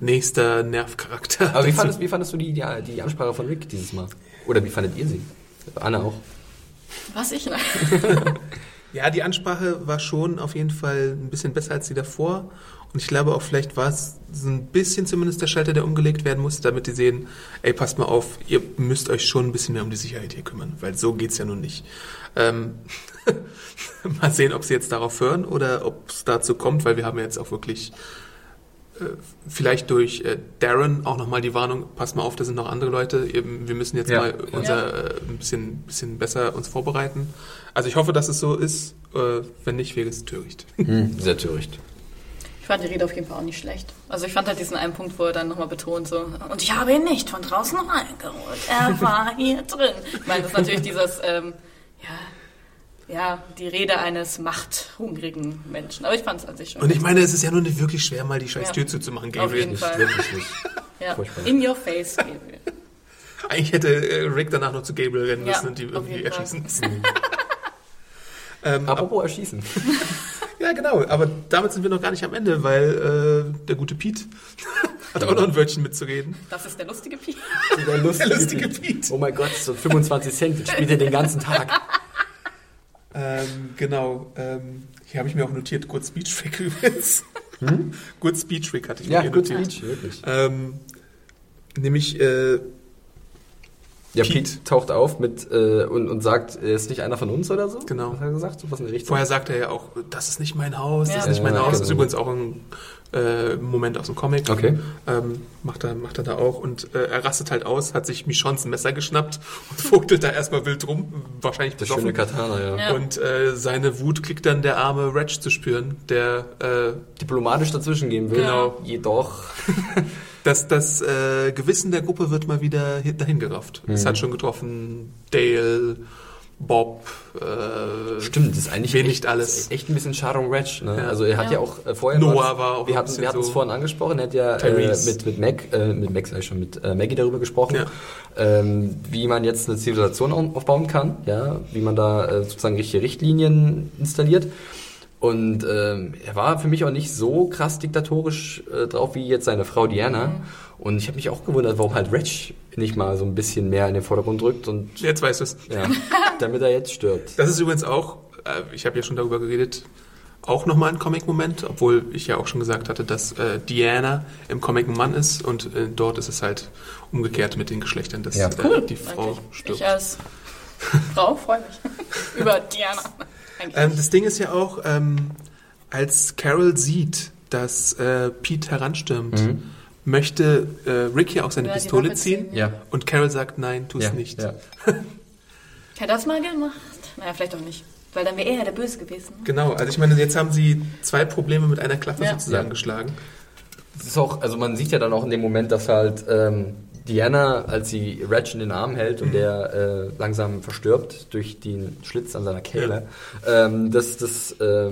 nächster Nervcharakter.
Aber wie fandest, wie fandest du die, die, die Ansprache von Rick dieses Mal? Oder wie fandet ihr sie? Anna auch.
Was ich?
Ja, die Ansprache war schon auf jeden Fall ein bisschen besser als die davor. Und ich glaube auch, vielleicht war es so ein bisschen zumindest der Schalter, der umgelegt werden musste, damit die sehen, ey, passt mal auf, ihr müsst euch schon ein bisschen mehr um die Sicherheit hier kümmern, weil so geht's ja nun nicht. Ähm, mal sehen, ob sie jetzt darauf hören oder ob es dazu kommt, weil wir haben jetzt auch wirklich äh, vielleicht durch äh, Darren auch nochmal die Warnung, passt mal auf, da sind noch andere Leute, eben, wir müssen jetzt
Ja.
mal unser äh, ein bisschen, bisschen besser uns vorbereiten. Also ich hoffe, dass es so ist, äh, wenn nicht, wäre es töricht.
Hm, sehr töricht.
Ich fand die Rede auf jeden Fall auch nicht schlecht. Also ich fand halt diesen einen Punkt, wo er dann nochmal betont so, und ich habe ihn nicht von draußen reingeholt. Er war hier drin. Ich meine, das ist natürlich dieses, ähm, ja, ja, die Rede eines machthungrigen Menschen. Aber ich fand es an sich schon.
Und ich meine, es ist ja nur nicht wirklich schwer, mal die scheiß
Ja.
Tür zuzumachen,
Auf
Gabriel.
jeden Fall.
Wirklich nicht.
ja. In your face, Gabriel.
Eigentlich hätte äh, Rick danach noch zu Gabriel rennen
Ja,
müssen und die
auf
irgendwie erschießen müssen. ähm, ab,
Apropos erschießen.
ja, genau. Aber damit sind wir noch gar nicht am Ende, weil äh, der gute Pete hat auch noch ein Wörtchen mitzureden.
Das ist der lustige Pi.
Der lustige,
Der lustige
Pete.
Pete.
Oh mein Gott, so 25 Cent. Das spielt er den ganzen Tag.
Ähm, genau. Ähm, hier habe ich mir auch notiert, Good Speech Trick übrigens. Good Speech Trick hatte ich
Ja,
mir hier notiert.
Speech, wirklich.
Ähm, nämlich, äh,
Ja,
Pete.
Pete taucht auf mit äh, und, und sagt, er ist nicht einer von uns oder so.
Genau.
Was hat er gesagt? So was in der Richtung.
vorher sagte er ja auch, das ist nicht mein Haus, das
Ja.
ist nicht mein
Ja,
Haus. Das ist
genau.
übrigens auch ein äh, Moment aus dem Comic.
Okay.
Ähm, macht, er, macht er da auch. Und äh, er rastet halt aus, hat sich Michons ein Messer geschnappt und vogelt da erstmal wild rum. Wahrscheinlich
Das schöne Katana, ja.
Ja.
Und äh, seine Wut kriegt dann der arme Reg zu spüren, der äh,
Diplomatisch dazwischen gehen will.
Genau.
Jedoch.
das, das äh, Gewissen der Gruppe wird mal wieder hi- dahin gerafft. Es
Mhm.
hat schon getroffen Dale, Bob, äh,
Stimmt, das ist eigentlich
Wen
echt,
nicht alles.
echt ein bisschen um Reg. Ne?
Ja.
Also er hat ja,
Ja.
auch äh, vorher
Noah war auch
wir hatten, wir hatten es
so-
vorhin angesprochen, er hat ja äh, mit mit Mac, äh, mit Mac sag ich schon, mit äh, Maggie darüber gesprochen,
Ja.
ähm, wie man jetzt eine Zivilisation au- aufbauen kann, ja, wie man da äh, sozusagen richtige Richtlinien installiert. Und ähm, er war für mich auch nicht so krass diktatorisch äh, drauf wie jetzt seine Frau Diana. Und ich habe mich auch gewundert, warum halt Reg nicht mal so ein bisschen mehr in den Vordergrund drückt und
jetzt weißt du es.
ja, damit er jetzt stirbt.
Das ist übrigens auch, äh, ich habe ja schon darüber geredet, auch nochmal ein Comic-Moment, obwohl ich ja auch schon gesagt hatte, dass äh, Diana im Comic ein Mann ist und äh, dort ist es halt umgekehrt mit den Geschlechtern, dass
Ja.
äh, die Frau
Eigentlich.
stirbt.
Ich als Frau freue mich. Über Diana.
Ähm, das Ding ist ja auch, ähm, als Carol sieht, dass äh, Pete heranstürmt, möchte äh, Rick ja auch seine
Ja,
Pistole ziehen.
ziehen.
Ja.
Und Carol sagt, nein, tu es
Ja,
nicht.
ja.
Hätte er das mal gemacht? Naja, vielleicht auch nicht. Weil dann wäre er ja der Böse gewesen.
Genau, also ich meine, jetzt haben sie zwei Probleme mit einer Klappe
Ja.
sozusagen
Ja.
geschlagen.
Es ist auch, also man sieht ja dann auch in dem Moment, dass halt ähm, Diana, als sie Reg in den Arm hält
Mhm.
und der äh, langsam verstirbt durch den Schlitz an seiner Kehle, ähm, dass, dass äh,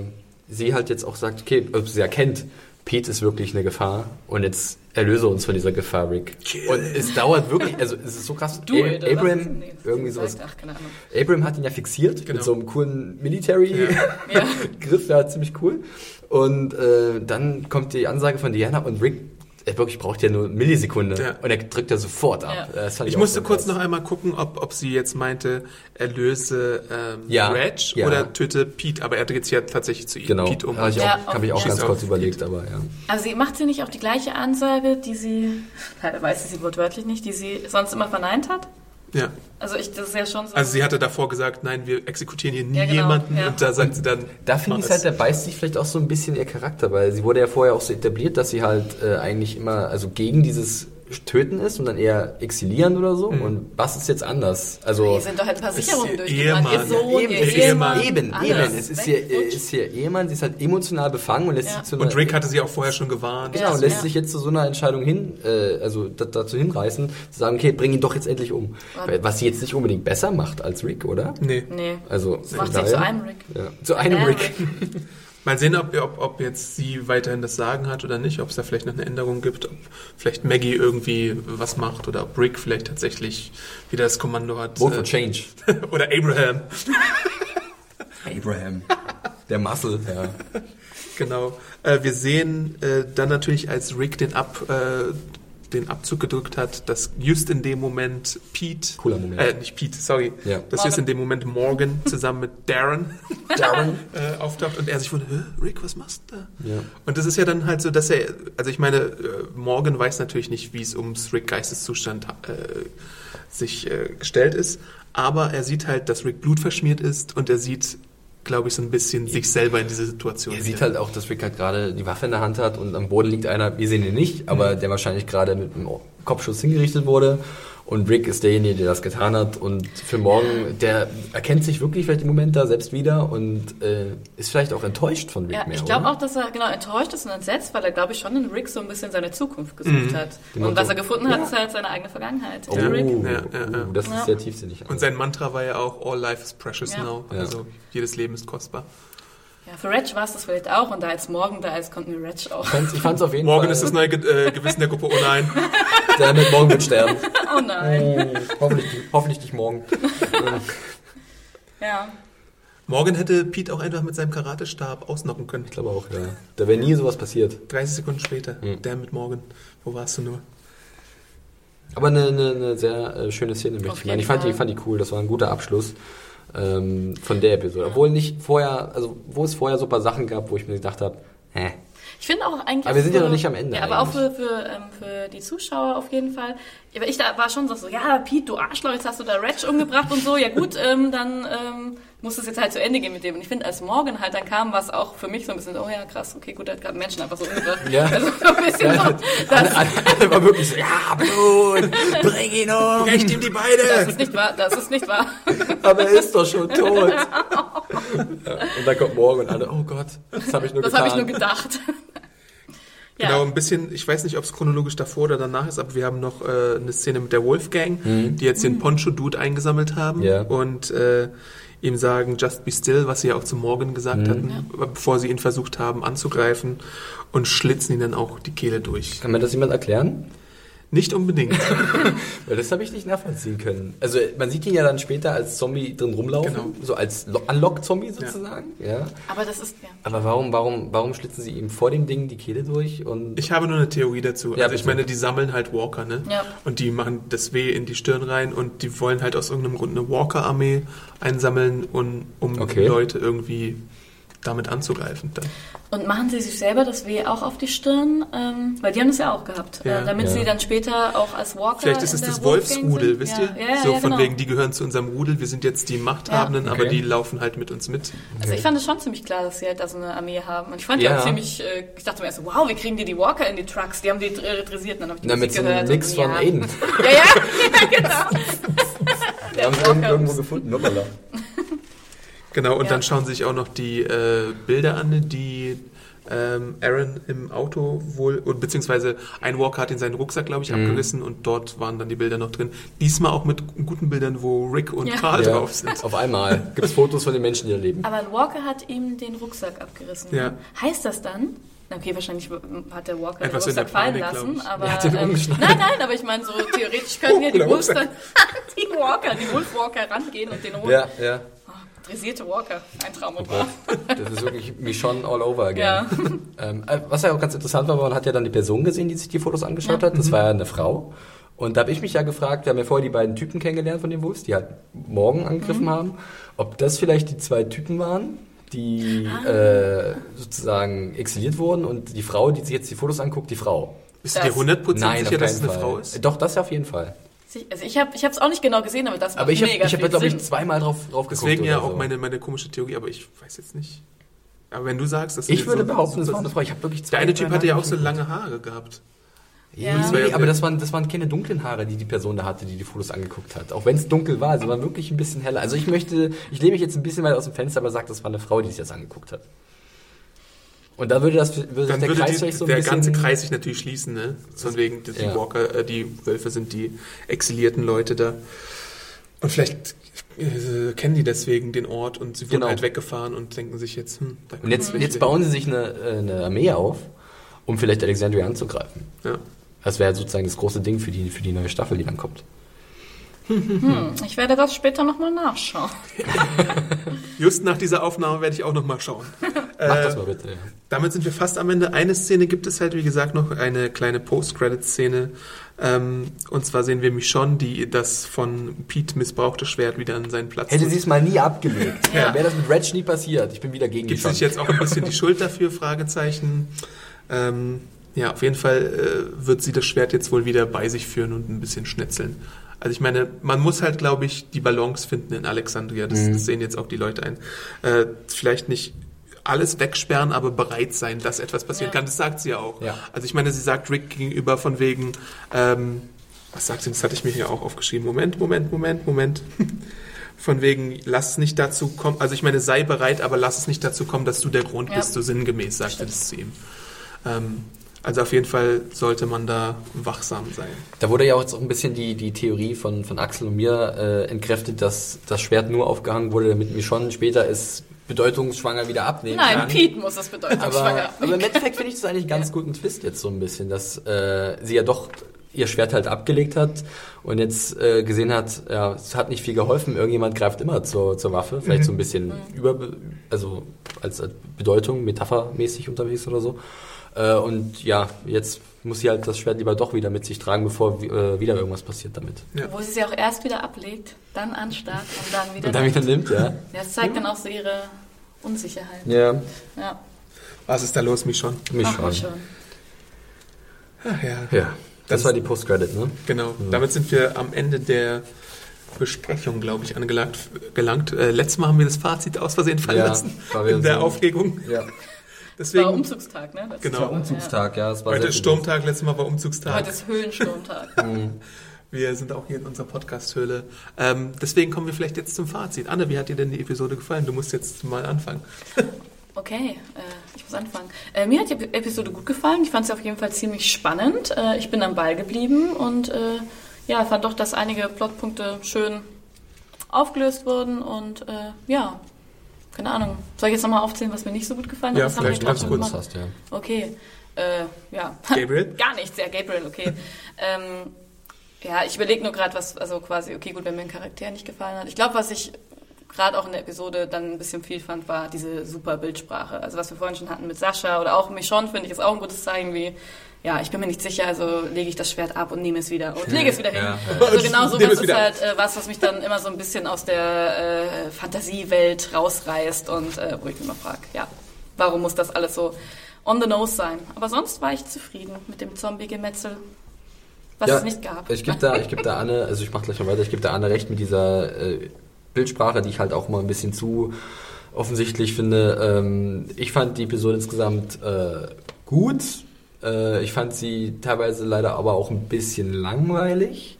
sie halt jetzt auch sagt, okay, also sie erkennt, Pete ist wirklich eine Gefahr und jetzt erlöse uns von dieser Gefahr, Rick.
Kill
Und es dauert wirklich, also es ist so krass.
Du,
A-
Alter,
Abraham?
Nee,
irgendwie sowas.
Ach, keine Ahnung.
Abraham hat ihn ja fixiert
Genau.
mit so einem coolen Military-Griff,
Ja.
der war ziemlich cool. Und äh, dann kommt die Ansage von Diana und Rick, er wirklich braucht ja nur eine Millisekunde
Ja.
und er drückt ja sofort ab.
Ja.
Das fand
Ich
auch
musste kurz
krass.
noch einmal gucken, ob, ob sie jetzt meinte, erlöse ähm,
Ja,
Reg
ja.
oder töte Pete, aber er dreht sich ja tatsächlich zu ihm,
Genau,
Pete um.
habe ich auch,
Ja,
hab ich auch ganz kurz überlegt, aber ja.
Also sie macht sie nicht auch die gleiche Ansage, die sie, leider weiß sie sie wortwörtlich nicht, die sie sonst immer verneint hat?
Ja.
Also ich, das ist ja schon so.
Also sie hatte davor gesagt, nein, wir exekutieren hier nie
Ja, genau,
jemanden
ja.
und da sagt sie dann,
Da finde ich
mach
halt, da beißt sich vielleicht auch so ein bisschen ihr Charakter, weil sie wurde ja vorher auch so etabliert, dass sie halt äh, eigentlich immer also gegen dieses Töten ist und dann eher exilieren oder so. Und was ist jetzt anders? Also
Hier sind doch halt ein paar Sicherungen
ihr
durchgebrannt. Ihr. Sohn, ihr
eben,
es
Ehemann,
ist, eben, eben. Es ist hier, ist hier Ehemann, sie ist halt emotional befangen und lässt
Ja.
sich zu einer,
Und Rick hatte sie auch vorher schon gewarnt.
Genau,
Ja,
und lässt
ja.
sich jetzt zu so einer Entscheidung hin, äh, also da, dazu hinreißen, zu sagen, okay, bring ihn doch jetzt endlich um. Was sie jetzt nicht unbedingt besser macht als Rick, oder?
Nee.
Nee.
Also
Macht sie zu einem Rick.
Ja, zu einem
Ja,
Rick.
Mal sehen, ob, ob, ob jetzt sie weiterhin das Sagen hat oder nicht, ob es da vielleicht noch eine Änderung gibt, ob vielleicht Maggie irgendwie was macht oder ob Rick vielleicht tatsächlich wieder das Kommando hat.
Vote for
äh,
Change.
oder Abraham.
Abraham. Der Muscle, ja.
Genau. Äh, wir sehen äh, dann natürlich, als Rick den, Ab, äh, den Abzug gedrückt hat, dass just in dem Moment Pete,
Cooler Moment.
äh, nicht Pete, sorry,
Ja.
dass just in dem Moment Morgan zusammen mit Darren
Darren.
äh, auftaucht und er sich wundert, "Hä, Rick, was machst du da?
Ja.
Und das ist ja dann halt so, dass er, also ich meine, äh, Morgan weiß natürlich nicht, wie es ums Rick Geisteszustand äh, sich äh, gestellt ist, aber er sieht halt, dass Rick blutverschmiert ist und er sieht, glaube ich, so ein bisschen sich selber in diese Situation.
Er sieht halt auch, dass Rick halt gerade die Waffe in der Hand hat und am Boden liegt einer, wir sehen ihn nicht, aber der wahrscheinlich gerade mit einem Kopfschuss hingerichtet wurde. Und Rick ist derjenige, der das getan hat. Und für morgen, der erkennt sich wirklich vielleicht im Moment da selbst wieder und äh, ist vielleicht auch enttäuscht von Rick
Ja,
mehr.
ich glaube auch, dass er genau enttäuscht ist und entsetzt, weil er, glaube ich, schon in Rick so ein bisschen seine Zukunft gesucht hat.
Den
Und was er gefunden hat, ist halt seine eigene Vergangenheit.
Oh,
Der Rick.
Ja, ja, ja.
oh, das ist
Ja.
sehr tiefsinnig.
Und sein Mantra war ja auch, all life is precious
Ja.
now.
Ja.
Also jedes Leben ist kostbar.
Ja, für Reg war es das vielleicht auch und da jetzt morgen da ist, konnten wir Reg auch.
Ich fand's- ich fand es auf jeden
Morgen
Fall.
ist das neue Ge äh, Gewissen der Gruppe, oh nein.
Der mit morgen wird sterben.
Oh nein.
hoffentlich, hoffentlich nicht morgen.
Ja.
Morgen hätte Pete auch einfach mit seinem Karatestab ausnocken können.
Ich glaube auch, ja. Da wäre nie sowas passiert.
30 Sekunden später.
Mhm.
Der mit Morgen. Wo warst du nur?
Aber eine, eine, eine sehr äh, schöne Szene, möchte ich meinen. Ich fand die, fand die cool, das war ein guter Abschluss ähm, von der Episode. Obwohl nicht vorher, also wo es vorher so ein paar Sachen gab, wo ich mir gedacht habe, hä,
Ich finde auch eigentlich.
Aber wir sind
für,
ja noch nicht am Ende
Ja, aber auch für,
eigentlich.
für, ähm, für die Zuschauer auf jeden Fall. Ja, aber ich da war schon so, so, ja, Pete, du Arschloch, jetzt hast du da Reg umgebracht und so. Ja gut, ähm, dann ähm, muss es jetzt halt zu Ende gehen mit dem. Und ich finde, als Morgan halt dann kam, war es auch für mich so ein bisschen, oh ja, krass, okay, gut, er hat gerade Menschen einfach so umgebracht.
Ja.
Also so ein bisschen so,
alle,
das,
alle, alle war wirklich so, ja, Blut, bring ihn um.
Brecht ihm die
das
Beine!
ist nicht wahr, das ist nicht wahr.
Aber er ist doch schon tot. Ja, und dann kommt morgen und alle, oh Gott, das habe ich nur
Das
getan.
habe ich nur gedacht. Ja.
Genau, ein bisschen, ich weiß nicht, ob es chronologisch davor oder danach ist, aber wir haben noch äh, eine Szene mit der Wolfgang, die jetzt den Poncho-Dude eingesammelt haben
Mhm. Ja.
und äh, ihm sagen, just be still, was sie ja auch zu Morgan gesagt
Mhm.
hatten, bevor sie ihn versucht haben anzugreifen und schlitzen ihn dann auch die Kehle durch.
Kann mir das jemand erklären?
Nicht unbedingt.
Weil das habe ich nicht nachvollziehen können. Also man sieht ihn ja dann später als Zombie drin rumlaufen,
Genau.
so als Lo- Unlock-Zombie sozusagen. Ja.
Aber das ist, ja.
Aber warum, warum, warum schlitzen sie ihm vor dem Ding die Kehle durch? Und
Ich habe nur eine Theorie dazu.
Ja,
also ich
bitte.
meine, die sammeln halt Walker, ne?
Ja.
Und die machen das Weh in die Stirn rein und die wollen halt aus irgendeinem Grund eine Walker-Armee einsammeln, und, um
Okay.
Leute irgendwie damit anzugreifen. Dann.
Und machen sie sich selber das Weh auch auf die Stirn? Ähm, weil die haben das ja auch gehabt.
Ja.
äh, damit
Ja.
sie dann später auch als Walker.
Vielleicht ist es das Wolfsrudel, wisst
ja.
ihr?
Ja, ja,
so
ja,
von
genau.
wegen, die gehören zu unserem Rudel, wir sind jetzt die Machthabenden,
Ja.
aber
Okay.
die laufen halt mit uns mit.
Also ich fand es schon ziemlich klar, dass sie halt da so eine Armee haben. Und ich fand
Ja.
auch ziemlich, äh, ich dachte mir erst, wow, wie kriegen die die Walker in die Trucks? Die haben die äh, dressiert. Und dann habe ich die
Na, mit so
gehört. Und,
von
ja.
Aiden.
Ja, ja, ja, genau.
Wir haben irgendwo gefunden, hoppala.
Genau, und
Ja.
dann schauen sie sich auch noch die äh, Bilder an, die ähm, Aaron im Auto wohl, und beziehungsweise ein Walker hat in seinen Rucksack, glaube ich,
Mhm.
abgerissen und dort waren dann die Bilder noch drin. Diesmal auch mit guten Bildern, wo Rick und
Ja.
Carl
Ja,
drauf sind.
auf einmal gibt es Fotos von den Menschen, die da leben.
Aber ein Walker hat ihm den Rucksack abgerissen.
Ja.
Heißt das dann? Okay, wahrscheinlich hat der Walker
Etwas
den Rucksack fallen lassen, aber
Er hat den
ähm, nein, nein, aber ich meine so theoretisch können ja die Wolves
Rucksack.
dann die Walker, die Wolf-Walker rangehen und den holen.
Ja, ja.
Dressierte Walker, ein Traum und
Oh das ist wirklich Michonne all over again.
Ja.
Ähm, äh, was ja auch ganz interessant war, man hat ja dann die Person gesehen, die sich die Fotos angeschaut hat. Das war ja eine Frau. Und da habe ich mich ja gefragt, wir haben ja vorher die beiden Typen kennengelernt von den Wolves, die halt morgen angegriffen haben, ob das vielleicht die zwei Typen waren, die äh, sozusagen exiliert wurden und die Frau, die sich jetzt die Fotos anguckt, die Frau.
Bist du dir
Das-
100%
Nein,
sicher, dass es eine
Fall.
Frau ist?
Doch, das auf jeden Fall.
Also ich habe ich es auch nicht genau gesehen, aber das macht
Aber ich habe,
mega
ich habe glaube ich, zweimal drauf, drauf geguckt.
Deswegen ja auch
so.
meine, meine komische Theorie, aber ich weiß jetzt nicht. Aber wenn du sagst, dass
Ich würde behaupten, es war eine Frau. Ich habe wirklich zwei
Der eine Typ hatte ja auch so lange Haare gehabt.
Ja.
Das war ja-
Nee, aber das waren, das waren keine dunklen Haare, die die Person da hatte, die die Fotos angeguckt hat. Auch wenn es dunkel war, sie waren wirklich ein bisschen heller. Also ich möchte, ich lehne mich jetzt ein bisschen weit aus dem Fenster, aber sage, das war eine Frau, die sich das angeguckt hat. Und da würde das, würde
Dann
der
würde
Kreis
die,
so ein
der
bisschen...
ganze Kreis sich natürlich schließen, ne? Von wegen, die
Ja.
Walker, äh, die Wölfe sind die exilierten Leute da. Und vielleicht äh, kennen die deswegen den Ort und sie wurden
Genau.
halt weggefahren und denken sich jetzt, hm, da
Und jetzt, jetzt bauen sie sich eine, äh, eine Armee auf, um vielleicht Alexandria anzugreifen.
Ja.
Das wäre sozusagen das große Ding für die, für die neue Staffel, die dann kommt.
Ich werde das später nochmal nachschauen.
Just nach dieser Aufnahme werde ich auch nochmal schauen.
Mach das mal bitte. Ja.
Damit sind wir fast am Ende. Eine Szene gibt es halt, wie gesagt, noch eine kleine Post-Credit-Szene. Ähm, und zwar sehen wir Michonne, die das von Pete missbrauchte Schwert wieder an seinen Platz
Hätte sie es mal nie abgelegt,
Ja.
wäre das mit Reg nie passiert. Ich bin wieder gegen
Gibt sich jetzt auch ein bisschen die Schuld dafür? Fragezeichen. Ähm, ja, auf jeden Fall äh, wird sie das Schwert jetzt wohl wieder bei sich führen und ein bisschen schnetzeln. Also ich meine, man muss halt, glaube ich, die Balance finden in Alexandria. Das, das sehen jetzt auch die Leute ein. Äh, vielleicht nicht alles wegsperren, aber bereit sein, dass etwas passieren
Ja.
kann. Das sagt sie ja auch.
Ja.
Also ich meine, sie sagt Rick gegenüber von wegen, ähm, Was sagt denn, das hatte ich mir hier auch aufgeschrieben. Moment, Moment, Moment, Moment. Von wegen, lass es nicht dazu kommen, also ich meine, sei bereit, aber lass es nicht dazu kommen, dass du der Grund
Ja.
bist, so sinngemäß, sagte das zu ihm. Ähm, also auf jeden Fall sollte man da wachsam sein.
Da wurde ja auch jetzt auch ein bisschen die, die Theorie von, von Axel und mir äh, entkräftet, dass das Schwert nur aufgehangen wurde, damit Michonne später es bedeutungsschwanger wieder abnehmen
Nein,
kann.
Pete muss das bedeuten.
aber,
schwanger.
aber im Endeffekt finde ich das eigentlich einen ganz guten Twist jetzt so ein bisschen, dass äh, sie ja doch ihr Schwert halt abgelegt hat und jetzt äh, gesehen hat, ja, es hat nicht viel geholfen, irgendjemand greift immer zur, zur Waffe, vielleicht so ein bisschen über, also als, als Bedeutung, metaphermäßig unterwegs oder so. Äh, und ja, jetzt muss sie halt das Schwert lieber doch wieder mit sich tragen, bevor äh, wieder irgendwas passiert damit.
Wo sie es auch erst wieder ablegt, dann anstarrt und dann wieder.
Und dann wieder nimmt, ja.
ja, das zeigt dann auch so ihre Unsicherheit.
Ja,
Ja,
Was ist da los, Michon?
mich
machen wir
schon.
schon.
Ach ja.
Ja, das,
Das-
war die Post-Credit, ne?
Genau. Damit sind wir am Ende der Besprechung, glaube ich, angelangt. Gelangt. Äh, letztes Mal haben wir das Fazit aus Versehen fallen
Ja,
lassen. In der
so-
Aufregung.
Ja.
Deswegen,
War Umzugstag, ne? Das
Genau. war
Umzugstag, ja, es war
heute ist Sturmtag, letztes Mal war
Ja.
Umzugstag.
Heute ist Höhlensturmtag.
Wir sind auch hier in unserer Podcast-Höhle. Ähm, deswegen kommen wir vielleicht jetzt zum Fazit. Anne, wie hat dir denn die Episode gefallen? Du musst jetzt mal anfangen.
Okay, äh, ich muss anfangen. Äh, mir hat die Episode gut gefallen. Ich fand sie auf jeden Fall ziemlich spannend. Äh, ich bin am Ball geblieben und äh, ja, fand doch, dass einige Plotpunkte schön aufgelöst wurden und äh, ja, keine Ahnung. Soll ich jetzt nochmal aufzählen, was mir nicht so gut gefallen hat?
Ja, vielleicht ganz kurz.
gemacht?
hast, ja.
Okay, äh, ja.
Gabriel?
Gar nichts, ja, Gabriel, okay. ähm, ja, ich überlege nur gerade, was, also quasi, okay, gut, wenn mir ein Charakter nicht gefallen hat. Ich glaube, was ich gerade auch in der Episode dann ein bisschen viel fand, war diese super Bildsprache. Also was wir vorhin schon hatten mit Sascha oder auch Michonne, finde ich, ist auch ein gutes Zeichen, wie, ja, ich bin mir nicht sicher, also lege ich das Schwert ab und nehme es wieder und lege es wieder hin.
Ja,
Also genau so ist halt äh, was, was mich dann immer so ein bisschen aus der äh, Fantasiewelt rausreißt und äh, wo ich mich immer frage, ja, warum muss das alles so on the nose sein? Aber sonst war ich zufrieden mit dem Zombie-Gemetzel, was
ja,
es nicht gab.
Ich gebe da, ich gebe da Anne, also ich mache gleich mal weiter, ich gebe da Anne recht mit dieser äh, Bildsprache, die ich halt auch mal ein bisschen zu offensichtlich finde. Ähm, ich fand die Episode insgesamt äh, gut. Äh, ich fand sie teilweise leider aber auch ein bisschen langweilig.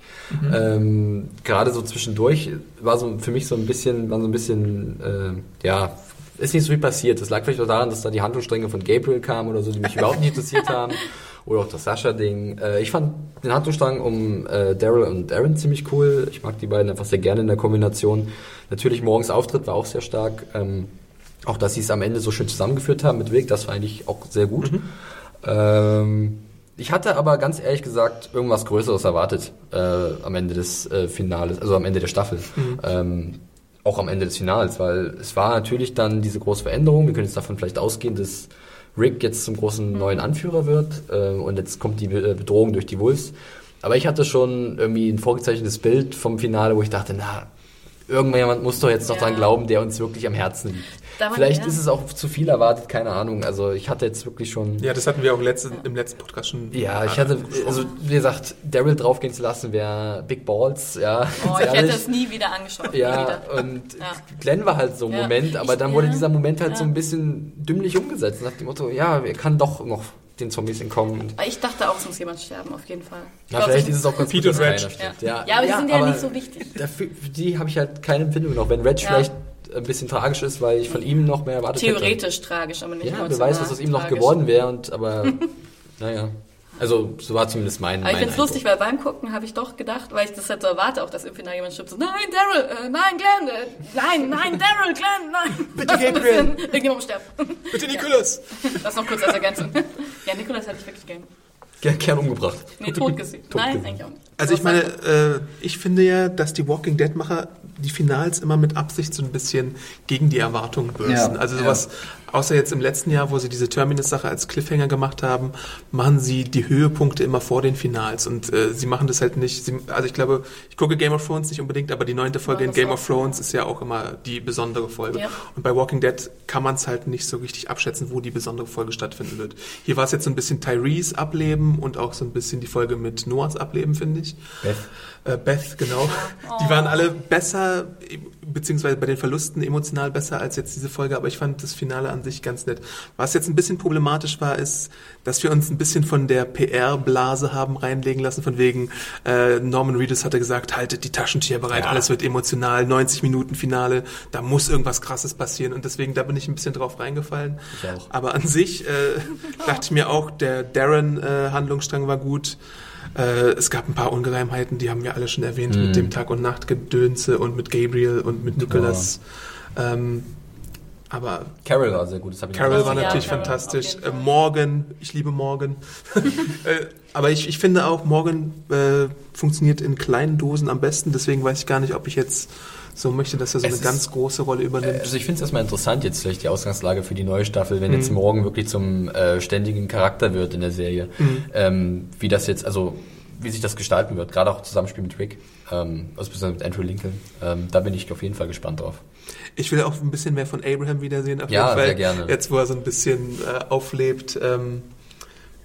Ähm, Gerade so zwischendurch war so für mich so ein bisschen, war so ein bisschen, äh, ja, ist nicht so viel passiert. Das lag vielleicht auch daran, dass da die Handlungsstränge von Gabriel kamen oder so, die mich überhaupt nicht interessiert haben. Oder auch das Sascha-Ding. Äh, ich fand den Handlungsstrang um äh, Daryl und Aaron ziemlich cool. Ich mag die beiden einfach sehr gerne in der Kombination. Natürlich morgens Auftritt war auch sehr stark. Ähm, auch, dass sie es am Ende so schön zusammengeführt haben mit Vic, das war eigentlich auch sehr gut. Ähm, ich hatte aber ganz ehrlich gesagt irgendwas Größeres erwartet äh, am Ende des äh, Finales, also am Ende der Staffel. Ähm, auch am Ende des Finals, weil es war natürlich dann diese große Veränderung. Wir können jetzt davon vielleicht ausgehen, dass Rick jetzt zum großen neuen Anführer wird äh, und jetzt kommt die Be- äh, Bedrohung durch die Wolves. Aber ich hatte schon irgendwie ein vorgezeichnetes Bild vom Finale, wo ich dachte, na, irgendjemand muss doch jetzt noch
Ja.
dran glauben, der uns wirklich am Herzen liegt.
Da war-
Vielleicht
ja.
ist es auch zu viel erwartet, keine Ahnung. Also ich hatte jetzt wirklich schon...
Ja, das hatten wir auch letzte, im letzten Podcast schon.
Ja, ich hatte, also wie gesagt, Daryl draufgehen zu lassen wäre Big Balls, ja.
Oh, ich hätte es nie wieder angeschaut.
Ja,
wieder.
und
Ja.
Glenn war halt so ein
Ja,
Moment, aber
ich-
dann wurde
ja,
dieser Moment halt so
ja.
ein bisschen dümmlich umgesetzt. Nach dem Motto, ja, er kann doch noch den Zombies entkommen.
Ich dachte auch, es muss jemand sterben, auf jeden Fall.
Ja, vielleicht ist es auch ganz
Pete
gut, dass
und Reg.
keiner stirbt.
Ja. Ja, aber die sind ja nicht so wichtig.
Dafür, für die habe ich halt keine Empfindung noch. Wenn Reg
Ja.
vielleicht ein bisschen tragisch ist, weil ich von ihm noch mehr erwartet hätte.
Theoretisch tragisch, aber nicht
Ja, wer weiß, was aus ihm noch geworden wäre. Und aber, naja. Also, so war zumindest mein
Aber ich finde es lustig, weil beim Gucken habe ich doch gedacht, weil ich das halt so erwarte, auch dass im Finale jemand stirbt, so, nein, Daryl, äh, nein, Glenn, äh, nein, nein, Daryl, Glenn, nein.
Bitte, Gabriel.
Irgendjemand sterben.
Bitte, Nicholas!
Das noch kurz als Ergänzung. Ja, Nikolas hätte ich wirklich gern.
Gern, gern umgebracht.
Nee, tot gesehen.
Tot
Nein,
gesehen.
eigentlich auch nicht.
Also ich meine, äh, ich finde ja, dass die Walking Dead Macher die Finals immer mit Absicht so ein bisschen gegen die Erwartungen bürsten.
Ja,
also
ja.
sowas, außer jetzt im letzten Jahr, wo sie diese Terminus-Sache als Cliffhanger gemacht haben, machen sie die Höhepunkte immer vor den Finals und äh, sie machen das halt nicht. Sie, also ich glaube, ich gucke Game of Thrones nicht unbedingt, aber die neunte Folge
Ja,
in Game of Thrones ist ja auch immer die besondere Folge.
Ja.
Und bei Walking Dead kann man es halt nicht so richtig abschätzen, wo die besondere Folge stattfinden wird. Hier war es jetzt so ein bisschen Tyrese ableben und auch so ein bisschen die Folge mit Noahs ableben, finde nicht.
Beth.
Äh, Beth, genau. Die waren alle besser, beziehungsweise bei den Verlusten emotional besser als jetzt diese Folge, aber ich fand das Finale an sich ganz nett. Was jetzt ein bisschen problematisch war, ist, dass wir uns ein bisschen von der PR-Blase haben reinlegen lassen, von wegen äh, Norman Reedus hatte gesagt, haltet die Taschentücher bereit,
Ja.
alles wird emotional, 90 Minuten Finale, da muss irgendwas krasses passieren und deswegen, da bin ich ein bisschen drauf reingefallen.
Ich auch.
Aber an sich äh, dachte ich mir auch, der Darren-Handlungsstrang war gut. Äh, es gab ein paar Ungereimheiten, die haben wir alle schon erwähnt,
Mhm.
mit dem Tag- und Nachtgedönse und mit Gabriel und mit Nicholas. Ähm, aber
Carol war sehr gut. Das ich
Carol war
Ja,
natürlich
Carol,
fantastisch. Äh, Morgan, ich liebe Morgan. äh, aber ich, ich finde auch, Morgan äh, funktioniert in kleinen Dosen am besten. Deswegen weiß ich gar nicht, ob ich jetzt so möchte, dass er so
Es
eine ganz große Rolle übernimmt.
Also ich finde es erstmal interessant jetzt vielleicht die Ausgangslage für die neue Staffel, wenn
Mhm.
jetzt morgen wirklich zum äh, ständigen Charakter wird in der Serie.
Mhm.
Ähm, wie das jetzt, also wie sich das gestalten wird, gerade auch im Zusammenspiel mit Rick, ähm, also besonders mit Andrew Lincoln. Ähm, da bin ich auf jeden Fall gespannt drauf.
Ich will auch ein bisschen mehr von Abraham wiedersehen. Auf
Ja,
jeden Fall.
sehr gerne.
Jetzt, wo er so ein bisschen äh, auflebt. Ähm,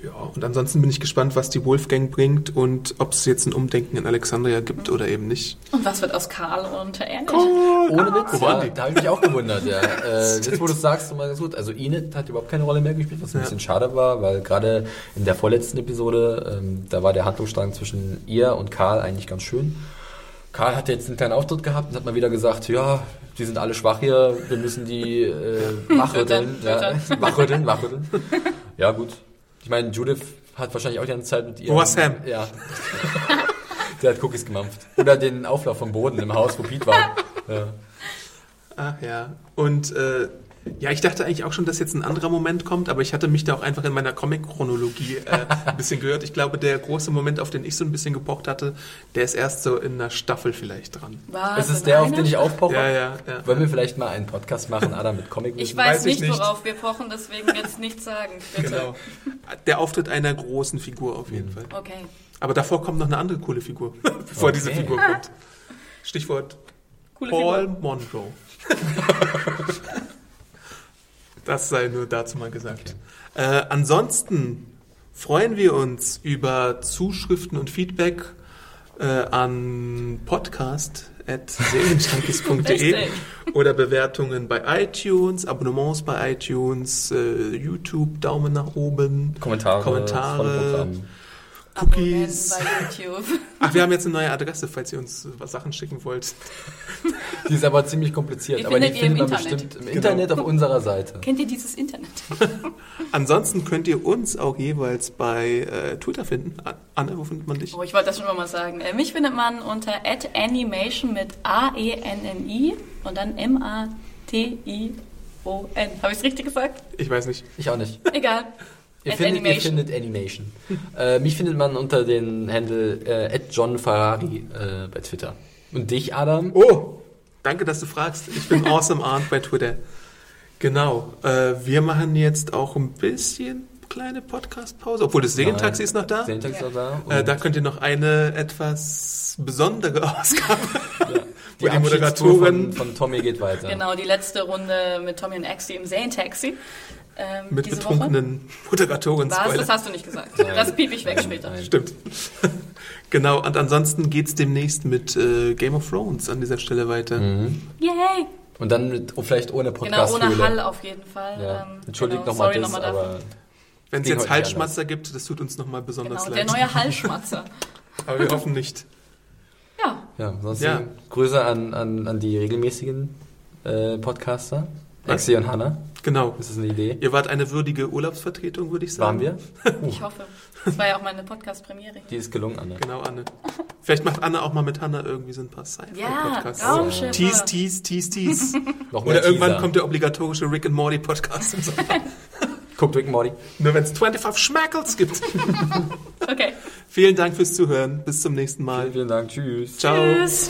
ja, und ansonsten bin ich gespannt, was die Wolfgang bringt und ob es jetzt ein Umdenken in Alexandria gibt oder eben nicht.
Und was wird aus Karl und Enid?
Ohne Witz,
waren
ja, da habe ich mich auch gewundert. Ja. Äh, jetzt, wo du es sagst, mal ganz gut. Also Enid hat überhaupt keine Rolle mehr gespielt, was ein
Ja.
bisschen schade war, weil gerade in der vorletzten Episode, ähm, da war der Handlungsstrang zwischen ihr und Karl eigentlich ganz schön. Karl hat jetzt einen kleinen Auftritt gehabt und hat mal wieder gesagt, ja, die sind alle schwach hier, wir müssen die äh, wachrütteln. ja, wachrütteln, wachrütteln. Ja, gut. Ich meine, Judith hat wahrscheinlich auch die ganze Zeit mit ihr...
War Sam?
Ja. Der hat Cookies gemampft. Oder den Auflauf vom Boden im Haus, wo Pete war. Ja.
Ach ja. Und äh, ja, ich dachte eigentlich auch schon, dass jetzt ein anderer Moment kommt, aber ich hatte mich da auch einfach in meiner Comic-Chronologie äh, ein bisschen gehört. Ich glaube, der große Moment, auf den ich so ein bisschen gepocht hatte, der ist erst so in einer Staffel vielleicht dran.
Was,
Ist es der, auf
einer
den ich aufpoche?
Ja, ja, ja.
Wollen wir vielleicht mal einen Podcast machen, Adam, mit Comic
Ich
Weiß
weiß
ich
nicht,
nicht.
worauf wir pochen, deswegen jetzt nichts sagen. Bitte.
Genau. Der Auftritt einer großen Figur auf
Mhm.
jeden Fall.
Okay.
Aber davor kommt noch eine andere coole Figur, bevor
Okay.
diese Figur kommt. Stichwort
Coole
Paul
Figur.
Monroe. das sei nur dazu mal gesagt. Äh, ansonsten freuen wir uns über Zuschriften und Feedback äh, an podcast.serienjunkies.de oder Bewertungen bei iTunes, Abonnements bei iTunes, äh, YouTube, Daumen nach oben,
Kommentare,
Kommentare. Cookies.
Bei YouTube.
Ach, wir haben jetzt eine neue Adresse, falls ihr uns was Sachen schicken wollt.
Die ist aber ziemlich kompliziert,
Die
aber die
findet ihr im
findet man
Internet.
bestimmt im Internet auf unserer Seite.
Kennt ihr dieses Internet?
Ansonsten könnt ihr uns auch jeweils bei äh, Twitter finden. An- Anne, wo findet man dich?
Oh, ich wollte das schon mal sagen. Äh, mich findet man unter @animation mit A-E-N-N-I und dann M-A-T-I-O-N. Habe ich es richtig gesagt?
Ich weiß nicht.
Ich auch nicht.
Egal.
Ihr findet, ihr
Animation.
findet Animation. äh, mich findet man unter den Handle äh, @johnferrari äh, bei Twitter. Und dich, Adam?
Oh, danke, dass du fragst. Ich bin Awesome Arndt bei Twitter. Genau. Äh, wir machen jetzt auch ein bisschen kleine Podcast-Pause, obwohl das Segentaxi ist noch da.
Sehentaxi ist noch da.
Äh, da könnt ihr noch eine etwas besondere Ausgabe,
die,
wo die
Abschiedstour
Moderatorin
von, von Tommy geht weiter.
Genau, die letzte Runde mit Tommy und Axie im Zane-Taxi. Ähm,
mit
diese
betrunkenen Moderatoren.
Was? Das hast du nicht gesagt. Das piep ich weg später.
Nein.
Stimmt. genau, und ansonsten geht's demnächst mit äh, Game of Thrones an dieser Stelle weiter.
Mhm.
Yay!
Und dann mit, oh, vielleicht ohne
Genau,
Podcast.
ohne Hall auf jeden Fall.
Ja.
Ähm,
Entschuldigt
genau,
nochmal
sorry
das,
nochmal dafür.
aber
Wenn es jetzt
heute
Halsschmatzer gibt, das tut uns nochmal besonders
Genau, der
leid.
neue Hallschmatzer.
Aber wir hoffen nicht.
Ja,
ja, sonst
Ja.
Grüße an, an, an die regelmäßigen äh, Podcaster.
Was?
Exi und Hannah.
Genau.
Ist das eine Idee?
Ihr wart eine würdige Urlaubsvertretung, würde ich sagen.
Waren wir?
ich hoffe. Das war ja auch meine Podcast-Premiere.
Die ist gelungen, Anne.
Genau, Anne. Vielleicht macht Anne auch mal mit Hannah irgendwie so ein paar
Ja,
Sci-Fi-Podcasts.
Raumschiffe.
Tease, tease, tease, tease.
Noch mehr
Oder irgendwann
Teaser.
kommt der obligatorische Rick and Morty Podcast im Sommer.
Guckt Rick and Morty.
Nur wenn es 25 Schmackles gibt.
Okay.
Vielen Dank fürs Zuhören. Bis zum nächsten Mal.
Vielen, vielen Dank. Tschüss.
Ciao.
Tschüss.